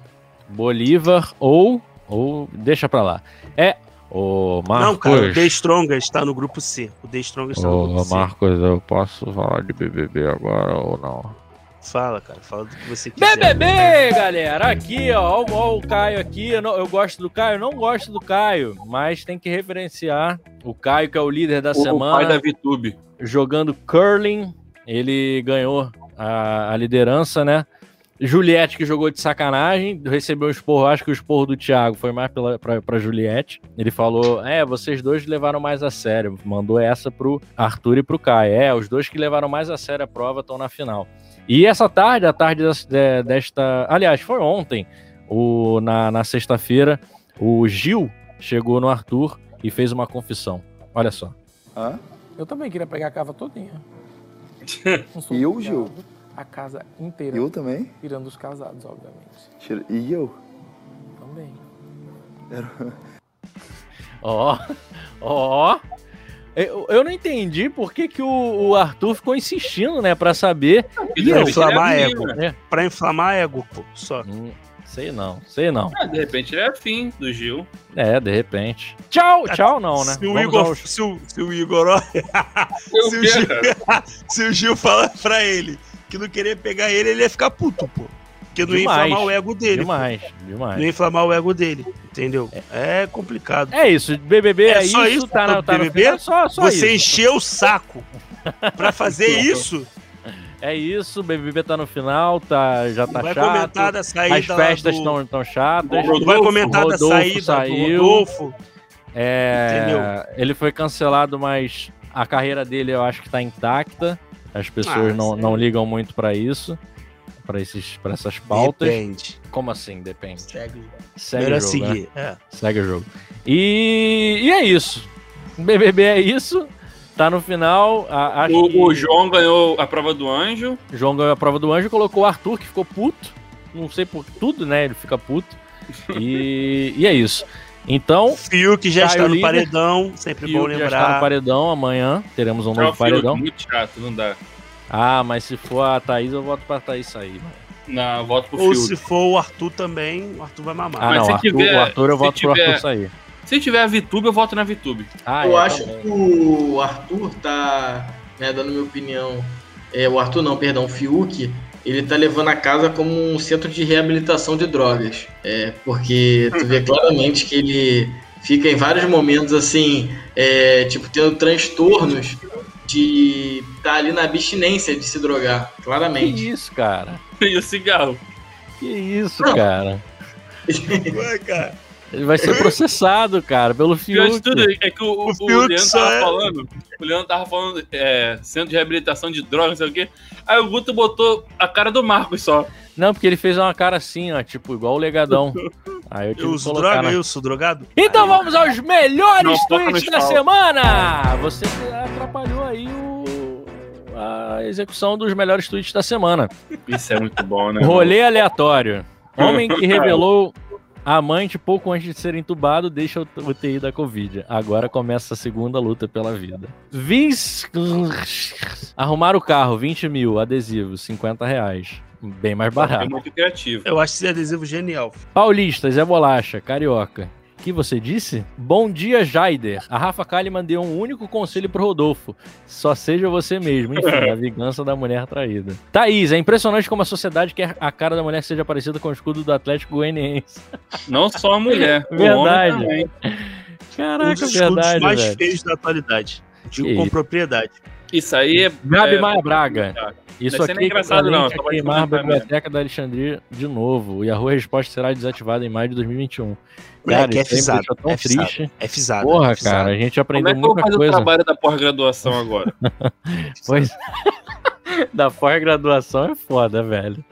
Speaker 1: Bolívar ou. ou deixa pra lá. É. Ô, Marcos.
Speaker 4: Não, cara, o The Strongest está no grupo C. O The Strongest está no grupo C.
Speaker 1: Marcos, eu posso falar de BBB agora ou não?
Speaker 4: Fala, cara, fala do que você quiser.
Speaker 1: BBB, galera, aqui, ó, ó, ó o Caio aqui, eu, não- eu gosto do Caio, eu não gosto do Caio, mas tem que referenciar o Caio, que é o líder da
Speaker 2: O
Speaker 1: semana,
Speaker 2: pai da VTube.
Speaker 1: jogando curling, ele ganhou a, a liderança, né? Juliette, que jogou de sacanagem, recebeu um esporro, acho que o esporro do Thiago foi mais pela, pra, pra Juliette. Ele falou: É, vocês dois levaram mais a sério. Mandou essa pro Arthur e pro Caio. É, os dois que levaram mais a sério a prova estão na final. E essa tarde, a tarde des- de- desta. Aliás, foi ontem, o, na, na sexta-feira, o Gil chegou no Arthur e fez uma confissão. Olha só.
Speaker 12: Eu também queria pegar a casa todinha.
Speaker 14: E eu, Gil?
Speaker 12: A casa inteira.
Speaker 14: Eu também?
Speaker 12: Tirando os casados, obviamente.
Speaker 14: E eu?
Speaker 12: Também.
Speaker 1: Ó, ó. Eu, eu não entendi por que, que o, o Arthur ficou insistindo, né, pra saber.
Speaker 4: Pra inflamar
Speaker 2: ele é
Speaker 4: ego.
Speaker 1: né?
Speaker 4: Pra inflamar ego, pô. Só.
Speaker 1: Sei não, sei não.
Speaker 2: Ah, de repente ele é afim do Gil.
Speaker 1: É, de repente. Tchau, tchau não, né?
Speaker 4: Se o,
Speaker 1: Vamos
Speaker 4: Igor,
Speaker 1: aos-
Speaker 4: se, o, se o Igor. ó, se, o Gil, se o Gil falar pra ele que não queria pegar ele, ele ia ficar puto, pô. Porque não ia
Speaker 1: Demais,
Speaker 4: inflamar o ego dele. pô.
Speaker 1: Demais, demais.
Speaker 4: Não ia inflamar o ego dele, entendeu? É complicado.
Speaker 1: É isso, BBB é,
Speaker 4: só
Speaker 1: isso, tá, na, tá no
Speaker 4: BBB?
Speaker 1: final, só, só
Speaker 4: Você
Speaker 1: isso.
Speaker 4: encheu o saco pra fazer isso.
Speaker 1: É isso, BBB tá no final, tá, já tá
Speaker 4: Vai
Speaker 1: chato.
Speaker 4: comentar da saída
Speaker 1: As festas
Speaker 4: do-
Speaker 1: estão tão chatas.
Speaker 4: Rodolfo, vai comentar da saída do
Speaker 1: saiu.
Speaker 4: Rodolfo.
Speaker 1: É,
Speaker 4: Entendeu?
Speaker 1: Ele foi cancelado, mas a carreira dele eu acho que tá intacta. As pessoas
Speaker 4: Ah,
Speaker 1: não, não ligam muito pra isso, pra esses, para essas pautas.
Speaker 4: Depende.
Speaker 1: Como assim? Depende.
Speaker 4: Segue.
Speaker 1: Segue
Speaker 4: Melhor
Speaker 1: o jogo,
Speaker 4: seguir,
Speaker 1: né?
Speaker 4: é.
Speaker 1: Segue o jogo. E, e é isso. BBB é isso. Tá no final. a- que
Speaker 2: O, o João ganhou a prova do anjo.
Speaker 1: João ganhou a prova do anjo, colocou o Arthur, que ficou puto. Não sei por tudo, né? Ele fica puto. E, e é isso. Então.
Speaker 4: Fiuk já
Speaker 1: Caio
Speaker 4: está no
Speaker 1: líder.
Speaker 4: paredão, sempre bom
Speaker 1: Fiuk já está
Speaker 4: lembrar.
Speaker 1: no paredão. Amanhã teremos um
Speaker 2: Tchau,
Speaker 1: novo
Speaker 2: Fiuk,
Speaker 1: paredão.
Speaker 2: Muito chato, não dá.
Speaker 1: Ah, mas se for a Thaís, eu voto pra Thaís sair. mano.
Speaker 2: Não, voto pro
Speaker 4: Ou
Speaker 2: Fiuk.
Speaker 4: se for o Arthur também, o Arthur vai mamar.
Speaker 1: Ah,
Speaker 2: Mas
Speaker 1: não.
Speaker 2: se
Speaker 1: Arthur,
Speaker 2: tiver-
Speaker 1: o Arthur eu voto pro
Speaker 2: tiver-
Speaker 1: Arthur sair.
Speaker 2: Se tiver a VTube, eu voto na VTube.
Speaker 1: Ah,
Speaker 3: eu
Speaker 1: é,
Speaker 3: acho
Speaker 1: também.
Speaker 3: que o Arthur tá, né, dando minha opinião. É, o Arthur não, perdão, o Fiuk, ele tá levando a casa como um centro de reabilitação de drogas. É, porque tu vê claramente que ele fica em vários momentos assim, é, tipo, tendo transtornos de tá ali na abstinência de se drogar,
Speaker 1: Que
Speaker 3: claramente.
Speaker 1: isso, cara?
Speaker 2: E o cigarro.
Speaker 1: Que isso,
Speaker 3: Não.
Speaker 1: cara?
Speaker 4: Ué, cara.
Speaker 1: Ele vai ser processado, cara, pelo Fiuk.
Speaker 2: tudo é que o, o, o
Speaker 4: Fiuk
Speaker 2: Leandro tava
Speaker 4: é-
Speaker 2: falando. O Leandro tava falando é, centro de reabilitação de drogas, não sei o quê. Aí o Guto botou a cara do Marcos só.
Speaker 1: Não, porque ele fez uma cara assim, ó, tipo, igual o legadão. Aí eu tive
Speaker 4: Eu
Speaker 1: que
Speaker 4: uso
Speaker 1: colocar
Speaker 4: droga,
Speaker 1: na-
Speaker 4: eu sou drogado?
Speaker 1: Então vamos aos melhores
Speaker 2: Não,
Speaker 1: tweets da semana! Você atrapalhou aí o... a execução dos melhores tweets da semana.
Speaker 2: Isso é muito bom, né?
Speaker 1: Rolê aleatório. Homem que revelou amante pouco antes de ser entubado deixa o UTI da Covid. Agora começa a segunda luta pela vida. Vis... Arrumar o carro, 20 mil. Adesivos, 50 reais. Bem mais
Speaker 2: É
Speaker 1: barato.
Speaker 2: muito criativo.
Speaker 4: Eu acho esse adesivo genial.
Speaker 1: Paulista, Zé Bolacha, Carioca. Que você disse? Bom dia, Jaider. A Rafa Kalimann deu um único conselho pro Rodolfo. Só seja você mesmo. Enfim, a vingança da mulher traída. Thaís, é impressionante como a sociedade quer a cara da mulher seja parecida com o escudo do Atlético Goianiense.
Speaker 2: Não só a mulher. o
Speaker 1: Verdade.
Speaker 2: homem também.
Speaker 1: Caraca,
Speaker 4: um dos escudos
Speaker 1: verdade,
Speaker 4: mais
Speaker 1: velho.
Speaker 4: feios da atualidade. Digo com propriedade.
Speaker 2: Isso aí é.
Speaker 1: Gabi
Speaker 2: é-
Speaker 1: Maia Braga. Isso
Speaker 2: Não é
Speaker 1: aqui
Speaker 2: engraçado, não. Só
Speaker 1: a queimar a biblioteca da Alexandria de novo. E a rua resposta será desativada em maio de 2021.
Speaker 4: Moleque, é
Speaker 1: tão
Speaker 4: é fisado,
Speaker 1: triste.
Speaker 4: é fisado,
Speaker 1: Porra,
Speaker 4: é
Speaker 1: cara, a gente
Speaker 2: Como
Speaker 1: aprendeu
Speaker 2: é que eu vou
Speaker 1: muita
Speaker 2: fazer o
Speaker 1: coisa.
Speaker 2: trabalho da pós-graduação agora?
Speaker 1: Pois. da pós-graduação é foda, velho.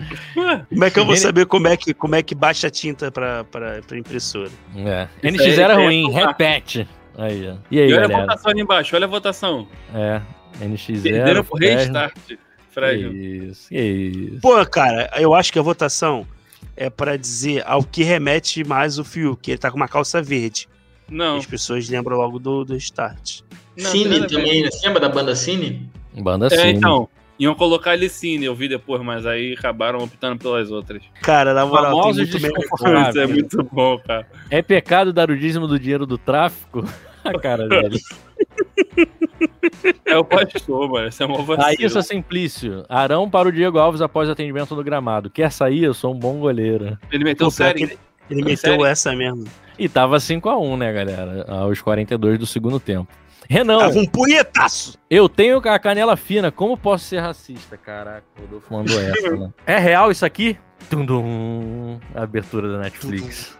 Speaker 4: Como é que eu vou saber como é que, como é que baixa a tinta pra, pra, pra impressora?
Speaker 1: É. NX era
Speaker 2: é
Speaker 1: ruim, repete. Aí, ó. E aí,
Speaker 2: E olha a
Speaker 1: galera?
Speaker 2: votação ali embaixo, olha a votação.
Speaker 1: É, NX0.
Speaker 2: Perderam pro restart. Fresno.
Speaker 1: Isso, que isso.
Speaker 4: Pô, cara, eu acho que a votação é pra dizer ao que remete mais o fio, que ele tá com uma calça verde.
Speaker 2: Não.
Speaker 4: As pessoas lembram logo do, do Start.
Speaker 2: Não,
Speaker 3: Cine
Speaker 2: tem
Speaker 3: também, né? Você lembra da banda Cine?
Speaker 1: Banda
Speaker 2: É,
Speaker 1: Cine.
Speaker 2: então. Iam colocar Alicine, eu vi depois, mas aí acabaram optando pelas outras.
Speaker 4: Cara, na moral, tem
Speaker 1: Famosos
Speaker 4: muito bom.
Speaker 1: desconfortáveis.
Speaker 2: Isso é muito bom, cara.
Speaker 1: É pecado dar o dízimo do dinheiro do tráfico? A cara dele.
Speaker 2: É o pastor, mano. Esse é uma vacilo.
Speaker 1: Raíssa Simplício. Arão para o Diego Alves após atendimento no gramado. Quer sair? Eu sou um bom goleiro.
Speaker 2: Ele meteu
Speaker 4: Pô,
Speaker 2: série.
Speaker 4: ele, ele meteu
Speaker 2: Sério?
Speaker 4: essa mesmo.
Speaker 1: E tava 5x1, né, galera? Aos 42 do segundo tempo. Renan,
Speaker 4: Tava um punhetaço.
Speaker 1: eu tenho a canela fina. Como posso ser racista? Caraca, o Rodolfo mandou essa, né? É real isso aqui? Tum-dum. Abertura da Netflix.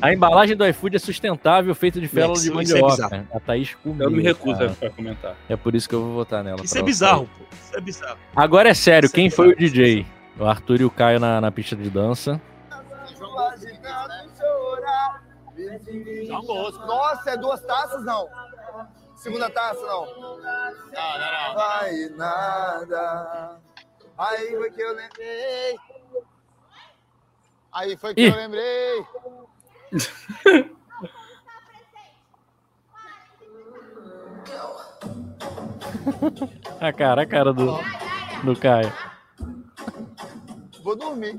Speaker 1: A embalagem do iFood é sustentável, feita de férola de
Speaker 4: é
Speaker 1: mandioca.
Speaker 4: bizarro.
Speaker 1: a Thaís comeu,
Speaker 2: Eu me recuso
Speaker 1: cara.
Speaker 2: a comentar.
Speaker 1: É por isso que eu vou votar nela.
Speaker 4: Isso é bizarro, pô. Isso é bizarro.
Speaker 1: Agora é sério,
Speaker 4: Isso é
Speaker 1: quem foi o
Speaker 4: bizarro.
Speaker 1: DJ? O Arthur e o Caio na, na pista de dança.
Speaker 15: Nossa, é duas taças, não? Segunda taça, não? Não, não, não. Vai nada. Aí foi que eu lembrei. Aí foi que
Speaker 1: Ih.
Speaker 15: eu lembrei.
Speaker 1: A cara, a cara do, do Caio.
Speaker 15: Vou dormir.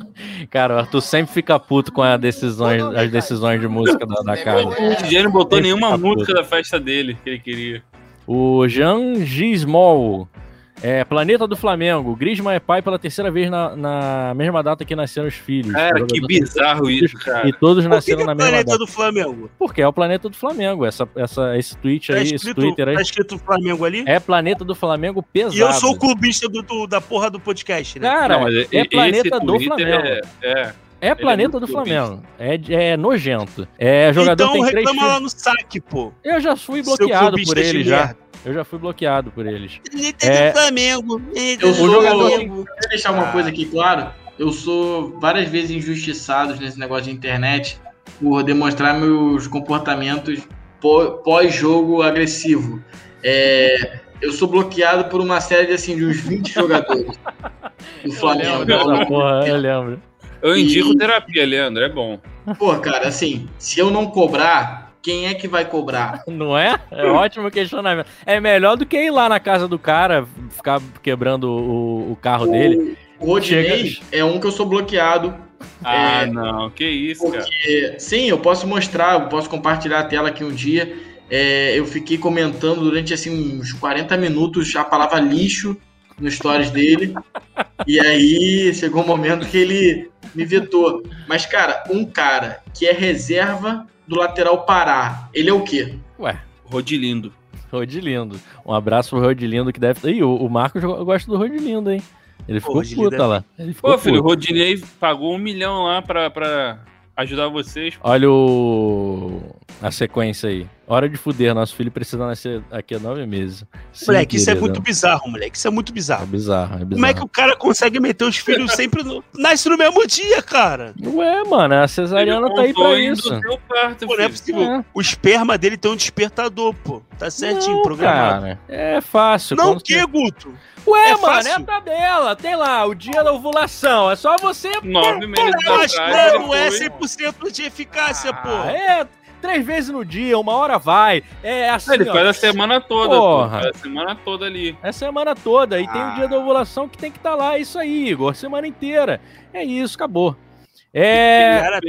Speaker 1: Cara, o Arthur sempre fica puto com a decisões, as decisões de música da, da Caio.
Speaker 2: O DJ não botou
Speaker 1: Sempre
Speaker 2: nenhuma música
Speaker 1: puto.
Speaker 2: da festa dele que ele queria.
Speaker 1: O Jean Gismol. É, Planeta do Flamengo. Griezmann é pai pela terceira vez na, na mesma data que nasceram os filhos.
Speaker 2: Cara, que bizarro isso, cara.
Speaker 1: E todos
Speaker 4: Por que,
Speaker 1: nasceram
Speaker 4: que é
Speaker 1: na
Speaker 4: o
Speaker 1: mesma
Speaker 4: planeta
Speaker 1: data.
Speaker 4: do Flamengo?
Speaker 1: Porque é o planeta do Flamengo. Essa, essa, esse tweet
Speaker 4: Tá
Speaker 1: aí, esse
Speaker 4: escrito,
Speaker 1: Twitter aí.
Speaker 4: tá escrito Flamengo ali?
Speaker 1: É planeta do Flamengo pesado.
Speaker 4: E eu sou o clubista do, do- da porra do podcast, né?
Speaker 1: Cara,
Speaker 2: Não, mas
Speaker 1: é
Speaker 2: esse
Speaker 1: planeta do Flamengo.
Speaker 2: É, é.
Speaker 1: É planeta
Speaker 2: muito
Speaker 1: do Flamengo. É, é nojento. É
Speaker 4: então
Speaker 1: jogador tem três
Speaker 4: reclama
Speaker 1: filhos.
Speaker 4: lá no saque, pô.
Speaker 1: Eu já fui bloqueado por
Speaker 4: de
Speaker 1: eles já. Eu já fui bloqueado por eles.
Speaker 4: Planeta
Speaker 1: É.
Speaker 4: do Flamengo. planeta
Speaker 3: Eu sou
Speaker 1: jogador-
Speaker 4: Flamengo.
Speaker 3: Quero deixar uma coisa aqui claro. Eu sou várias vezes injustiçado nesse negócio de internet por demonstrar meus comportamentos pó- pós-jogo agressivo. É, eu sou bloqueado por uma série de, assim, de uns 20 jogadores do Flamengo.
Speaker 1: Essa porra, eu lembro.
Speaker 2: Eu
Speaker 3: E-
Speaker 2: indico terapia, Leandro, é bom.
Speaker 3: Pô, cara, assim, se eu não cobrar, quem é que vai cobrar?
Speaker 1: Não é? É ótimo questionamento. É melhor do que ir lá na casa do cara, ficar quebrando o, o carro dele.
Speaker 3: O Rodinei
Speaker 1: Chega-
Speaker 3: é um que eu sou bloqueado.
Speaker 2: Ah,
Speaker 3: É,
Speaker 2: não, que isso, cara.
Speaker 3: Porque, sim, eu posso mostrar, eu posso compartilhar a tela aqui um dia. É, eu fiquei comentando durante assim uns 40 minutos a palavra lixo no stories dele. e aí chegou um momento que ele me vetou. Mas, cara, um cara que é reserva do lateral Pará, ele é o quê?
Speaker 1: Ué,
Speaker 2: Rodilindo.
Speaker 1: Rodilindo. Um abraço pro Rodilindo que deve. Ih, o, o Marcos go- gosta do Rodilindo, hein? Ele ficou puta
Speaker 4: é-
Speaker 1: lá. Ele ficou
Speaker 2: Pô, filho, o. Rodinei pagou um milhão lá pra, pra ajudar vocês.
Speaker 1: Olha o... a sequência aí. Hora de fuder, nosso filho precisa nascer aqui a nove meses. Sim,
Speaker 4: Moleque, isso é muito bizarro, moleque. Isso é muito
Speaker 1: É
Speaker 4: bizarro.
Speaker 1: bizarro, é bizarro.
Speaker 4: Como é que o cara consegue meter os filhos sempre no... Nasce no mesmo dia, cara.
Speaker 1: Ué, mano, a cesariana tá aí pra isso.
Speaker 2: teu parto,
Speaker 4: Pô, não é possível.
Speaker 1: É.
Speaker 4: O esperma dele tem um despertador, pô. Tá certinho,
Speaker 1: Não,
Speaker 4: programado.
Speaker 1: cara, é fácil.
Speaker 4: Não o que,
Speaker 1: você-
Speaker 4: Guto?
Speaker 1: Ué,
Speaker 4: É
Speaker 1: mano,
Speaker 4: fácil.
Speaker 1: é a tabela. Tem lá, o dia da ovulação. É só você.
Speaker 2: Nove meses ele
Speaker 4: não é
Speaker 2: foi-
Speaker 4: 100% de eficácia, pô.
Speaker 1: Ah, é, três vezes no dia, uma hora vai. É assim.
Speaker 2: Ele
Speaker 1: ó,
Speaker 2: faz a semana toda, pô.
Speaker 1: Porra.
Speaker 2: Faz a semana toda ali.
Speaker 1: É a semana toda. E tem o dia
Speaker 4: Ah.
Speaker 1: da ovulação que tem que estar lá. É isso aí, Igor. Semana inteira. É isso, acabou. É.
Speaker 4: Cara,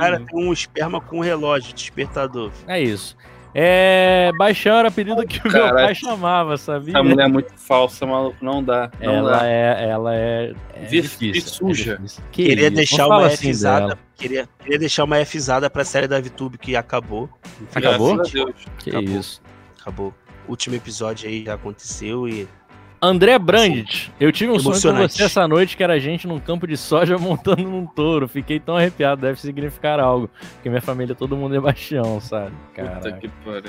Speaker 4: cara tem um esperma com relógio, despertador.
Speaker 1: É isso. É. Baixão era apelido que o meu
Speaker 2: Caralho.
Speaker 1: pai chamava, sabia?
Speaker 2: Essa mulher é muito falsa, maluco. Não dá. Não
Speaker 1: Ela
Speaker 2: dá.
Speaker 1: é, ela é, é difícil.
Speaker 2: vi suja.
Speaker 1: é. Que
Speaker 4: queria deixar
Speaker 1: assim
Speaker 4: Fzada. queria, queria deixar uma Fzada pra série da VTube que acabou.
Speaker 1: Acabou?
Speaker 2: Graças a Deus.
Speaker 1: Que
Speaker 4: Acabou.
Speaker 1: isso.
Speaker 4: Acabou. O último episódio aí já aconteceu e.
Speaker 1: André Brandt, eu tive um sonho com você essa noite que era a gente num campo de soja montando num touro. Fiquei tão arrepiado, deve significar algo. Porque minha família, todo mundo é baixão, sabe? Cara.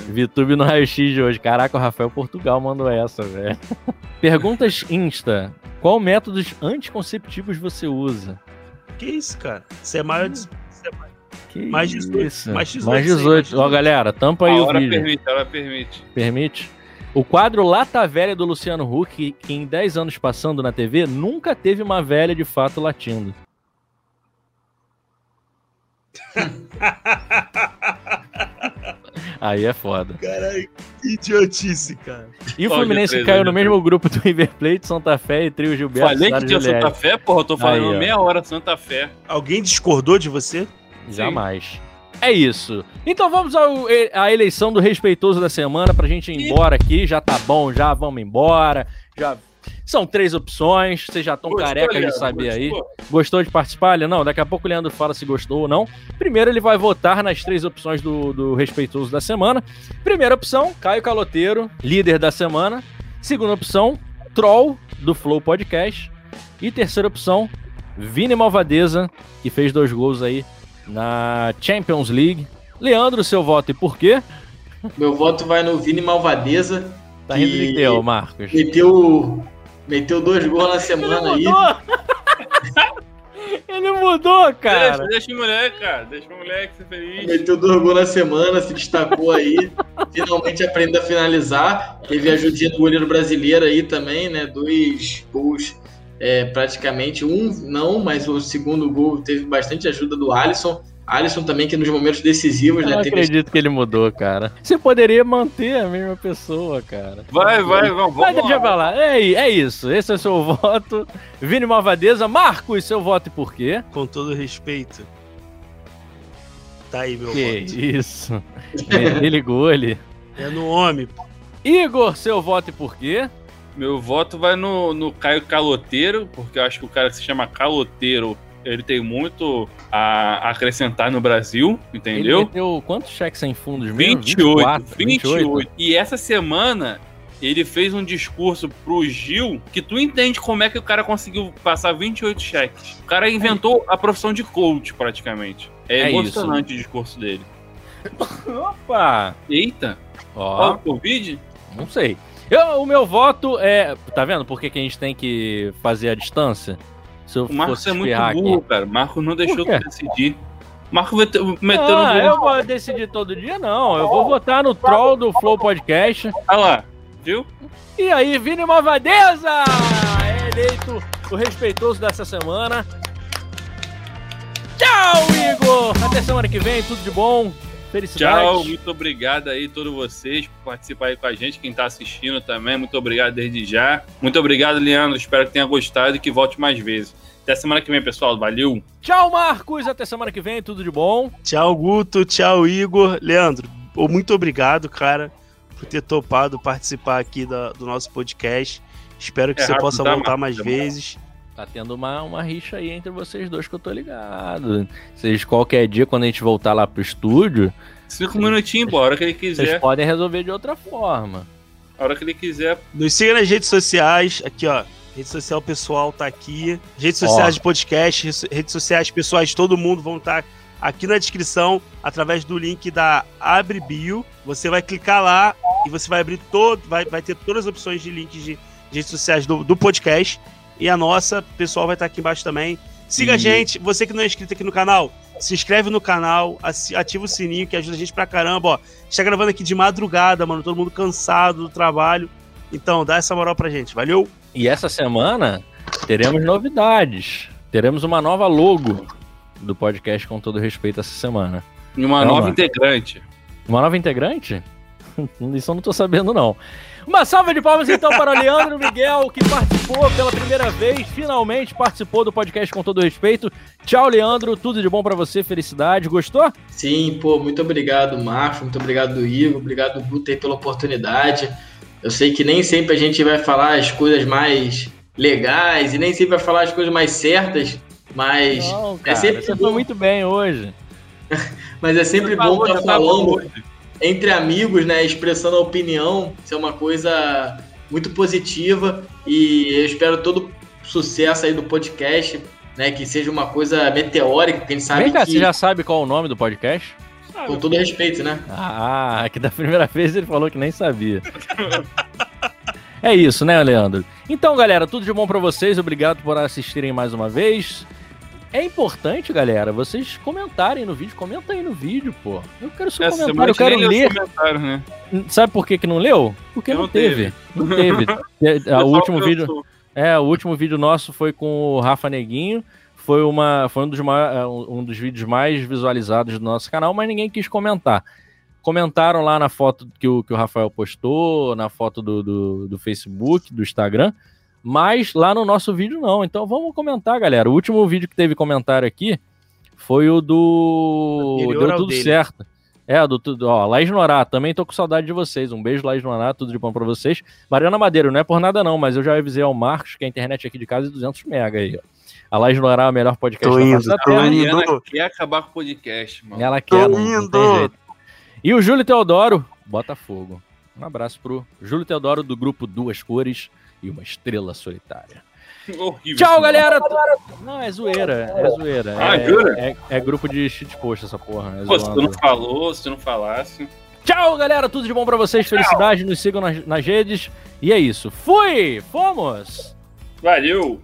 Speaker 1: VTube no raio-x de hoje. Caraca, o Rafael Portugal mandou essa, velho. Perguntas Insta. Qual métodos anticonceptivos você usa?
Speaker 4: Que isso, cara? Você é maior de. Você é mais-
Speaker 1: Que
Speaker 4: Mais 18,
Speaker 1: isso?
Speaker 4: mais 18,
Speaker 1: Mais
Speaker 4: sim,
Speaker 1: 18.
Speaker 4: mais 18.
Speaker 1: Ó, galera, tampa aí
Speaker 2: A
Speaker 1: o
Speaker 2: hora
Speaker 1: vídeo.
Speaker 2: permite, a hora permite.
Speaker 1: Permite? O quadro Lata Velha do Luciano Huck, que em 10 anos passando na TV, nunca teve uma velha de fato latindo. Aí é foda.
Speaker 4: Caralho, que idiotice, cara.
Speaker 1: E o
Speaker 2: Pode
Speaker 1: Fluminense caiu
Speaker 2: né?
Speaker 1: no mesmo grupo do River Plate, Santa Fé e Trio Gilberto.
Speaker 2: Falei que tinha. Santa Fé, porra. Eu tô falando
Speaker 1: Aí,
Speaker 2: meia hora Santa Fé.
Speaker 4: Alguém discordou de você?
Speaker 1: Jamais. É isso. Então vamos ao, à eleição do respeitoso da semana pra gente ir embora aqui. Já tá bom, já vamos embora. Já são três opções. Vocês já estão carecas de saber aí.
Speaker 2: Gostou?
Speaker 1: Gostou de participar? Não, daqui a pouco o Leandro fala se gostou ou não. Primeiro ele vai votar nas três opções do, do respeitoso da semana. Primeira opção, Caio Caloteiro, líder da semana. Segunda opção, Troll, do Flow Podcast. E terceira opção, Vini Malvadeza, que fez dois gols aí na Champions League. Leandro, seu voto e por quê?
Speaker 3: Meu voto vai no Vini Malvadeza.
Speaker 1: Tá rindo de ô Marcos?
Speaker 3: Meteu, meteu dois gols na semana aí.
Speaker 1: Ele mudou, cara.
Speaker 2: Deixa, deixa o moleque, cara. Deixa o moleque ser feliz.
Speaker 3: Meteu dois gols na semana, se destacou aí. Finalmente aprendeu a finalizar. Teve a ajudinha do goleiro brasileiro aí também, né? Dois gols é, praticamente. Um não, mas o segundo gol teve bastante ajuda do Alisson. Alisson também, que nos momentos decisivos,
Speaker 1: Eu
Speaker 3: né?
Speaker 1: não
Speaker 3: teve-
Speaker 1: acredito que ele mudou, cara. Você poderia manter a mesma pessoa, cara.
Speaker 2: Vai, vai, vamos,
Speaker 1: Mas
Speaker 2: vamos
Speaker 1: deixa
Speaker 2: lá.
Speaker 1: pra lá. É, é isso. Esse é o seu voto. Vini Malvadeza. Marcos, seu voto e por quê?
Speaker 4: Com todo respeito. Tá aí, meu
Speaker 1: Que
Speaker 4: voto.
Speaker 1: isso. Ele gole.
Speaker 4: É no homem.
Speaker 1: Igor, seu voto e por quê?
Speaker 2: Meu voto vai no, no Caio Caloteiro, porque eu acho que o cara que se chama Caloteiro, ele tem muito a acrescentar no Brasil,
Speaker 1: Ele
Speaker 2: entendeu?
Speaker 1: meteu quantos cheques sem fundos mesmo?
Speaker 2: 28,
Speaker 1: 24,
Speaker 2: 28. E essa semana ele fez um discurso pro Gil que tu entende como é que o cara conseguiu passar 28 cheques. O cara inventou a profissão de coach, praticamente. É,
Speaker 1: É
Speaker 2: emocionante o discurso dele.
Speaker 1: Opa!
Speaker 2: Eita!
Speaker 1: Ó,
Speaker 2: Ó, o Covid?
Speaker 1: não sei. Eu, o meu voto é. Tá vendo por que, que a gente tem que fazer a distância? Se eu
Speaker 2: O Marcos
Speaker 1: fosse
Speaker 2: é muito burro,
Speaker 1: aqui.
Speaker 2: cara. O Marcos não deixou tu decidir. O Marcos meteu, meteu
Speaker 1: Ah, eu vou decidir todo dia, não. Eu vou votar no troll do Flow Podcast.
Speaker 2: Olha lá, viu?
Speaker 1: E aí, Vini Malvadeza! É eleito o respeitoso dessa semana. Tchau, Igor! Até semana que vem, tudo de bom. Felicidades.
Speaker 2: Tchau, muito obrigado aí todos vocês por participar aí com a gente, quem tá assistindo também, muito obrigado desde já. Muito obrigado, Leandro, espero que tenha gostado e que volte mais vezes. Até semana que vem, pessoal, valeu!
Speaker 1: Tchau, Marcos! Até semana que vem, tudo de bom.
Speaker 4: Tchau, Guto. Tchau, Igor. Leandro, muito obrigado, cara, por ter topado participar aqui da- do nosso podcast. Espero que
Speaker 2: É
Speaker 4: você
Speaker 2: rápido,
Speaker 4: possa
Speaker 2: tá,
Speaker 4: voltar
Speaker 2: Marcos?
Speaker 4: mais vezes.
Speaker 1: Tá tendo uma, uma rixa aí entre vocês dois que eu tô ligado. Vocês, qualquer dia, quando a gente voltar lá pro estúdio,
Speaker 2: Cinco minutinhos, pô, a hora que ele
Speaker 1: vocês
Speaker 2: quiser.
Speaker 1: podem resolver de outra forma.
Speaker 2: A hora que ele quiser.
Speaker 4: Nos siga nas redes sociais. Aqui, ó. Rede social pessoal tá aqui. Redes sociais
Speaker 1: Ó.
Speaker 4: de podcast, redes- sociais pessoais, todo mundo vão estar aqui na descrição, através do link da Abre Bio. Você vai clicar lá e você vai abrir todo. Vai, vai ter todas as opções de links de, de redes sociais do, do podcast. E a nossa, o pessoal vai estar aqui embaixo também. Siga a
Speaker 1: E-
Speaker 4: gente, você que não é inscrito aqui no canal, se inscreve no canal, ativa o sininho que ajuda a gente pra caramba, ó. A gente tá gravando aqui de madrugada, mano, todo mundo cansado do trabalho. Então, dá essa moral pra gente, valeu?
Speaker 1: E essa semana teremos novidades. Teremos uma nova logo do podcast com todo respeito essa semana.
Speaker 2: E uma
Speaker 1: Calma.
Speaker 2: nova integrante.
Speaker 1: Uma nova integrante? Isso eu não tô sabendo, não. Uma salva de palmas então para o Leandro Miguel, que participou pela primeira vez, finalmente participou do podcast com todo respeito. Tchau, Leandro, tudo de bom para você, felicidade. Gostou?
Speaker 3: Sim, pô, muito obrigado, Marcos, muito obrigado, Igor, obrigado, Guto, aí, pela oportunidade. Eu sei que nem sempre a gente vai falar as coisas mais legais e nem sempre vai falar as coisas mais certas, mas
Speaker 1: Não,
Speaker 3: é
Speaker 1: cara,
Speaker 3: sempre
Speaker 1: você
Speaker 3: bom,
Speaker 1: foi muito bem hoje.
Speaker 3: mas é sempre bom estar
Speaker 2: falou
Speaker 3: falando
Speaker 2: hoje.
Speaker 3: Entre amigos, né, expressando a opinião. Isso é uma coisa muito positiva e eu espero todo sucesso aí do podcast, né, que seja uma coisa meteórica, porque a gente sabe
Speaker 1: Vem cá,
Speaker 3: que
Speaker 1: você já sabe qual é o nome do podcast?
Speaker 3: com todo respeito, né?
Speaker 1: Ah, que da primeira vez ele falou que nem sabia. É isso, né, Leandro? Então, galera, tudo de bom pra vocês. Obrigado por assistirem mais uma vez. É importante, galera, vocês comentarem no vídeo. Comenta aí no vídeo, pô. Eu quero seu
Speaker 2: Essa
Speaker 1: comentário, eu quero ler.
Speaker 2: né?
Speaker 1: Sabe por que, que não leu? Porque não,
Speaker 2: Não
Speaker 1: teve.
Speaker 2: teve.
Speaker 1: Não teve. É, o último vídeo. É, o último vídeo nosso foi com o Rafa Neguinho. Foi, uma, foi um, dos mai- um dos vídeos mais visualizados do nosso canal, mas ninguém quis comentar. comentaram lá na foto que o, que o Rafael postou, na foto do, do, do Facebook, do Instagram, mas lá no nosso vídeo não. Então vamos comentar, galera. O último vídeo que teve comentário aqui foi o do.
Speaker 4: Anterior
Speaker 1: Deu tudo
Speaker 4: dele.
Speaker 1: certo. É, do tudo. Ó, Laís Norá, também tô com saudade de vocês. Um beijo, Laís Norá, tudo de bom pra vocês. Mariana Madeira, não é por nada não, mas eu já avisei ao Marcos que a internet aqui de casa é 200 mega aí, ó. A Laís Norá é o melhor podcast
Speaker 11: Tô
Speaker 1: da
Speaker 11: indo,
Speaker 1: da
Speaker 11: tô
Speaker 1: Terra.
Speaker 11: indo.
Speaker 2: Mariana quer acabar com o podcast, mano.
Speaker 1: Ela quer, não, não tem jeito. E o Júlio Teodoro, Botafogo. Um abraço pro Júlio Teodoro do grupo Duas Cores e uma Estrela Solitária.
Speaker 2: Horrível
Speaker 1: Tchau, galera! Não, é zoeira, é zoeira.
Speaker 2: Ah,
Speaker 1: é,
Speaker 2: jura?
Speaker 1: É, é grupo de shitpost essa porra. É
Speaker 2: Pô, se tu não falou, se tu não falasse.
Speaker 1: Tchau, galera! Tudo de bom pra vocês, felicidade, nos sigam nas, nas redes. E é isso. Fui! Fomos!
Speaker 2: Valeu!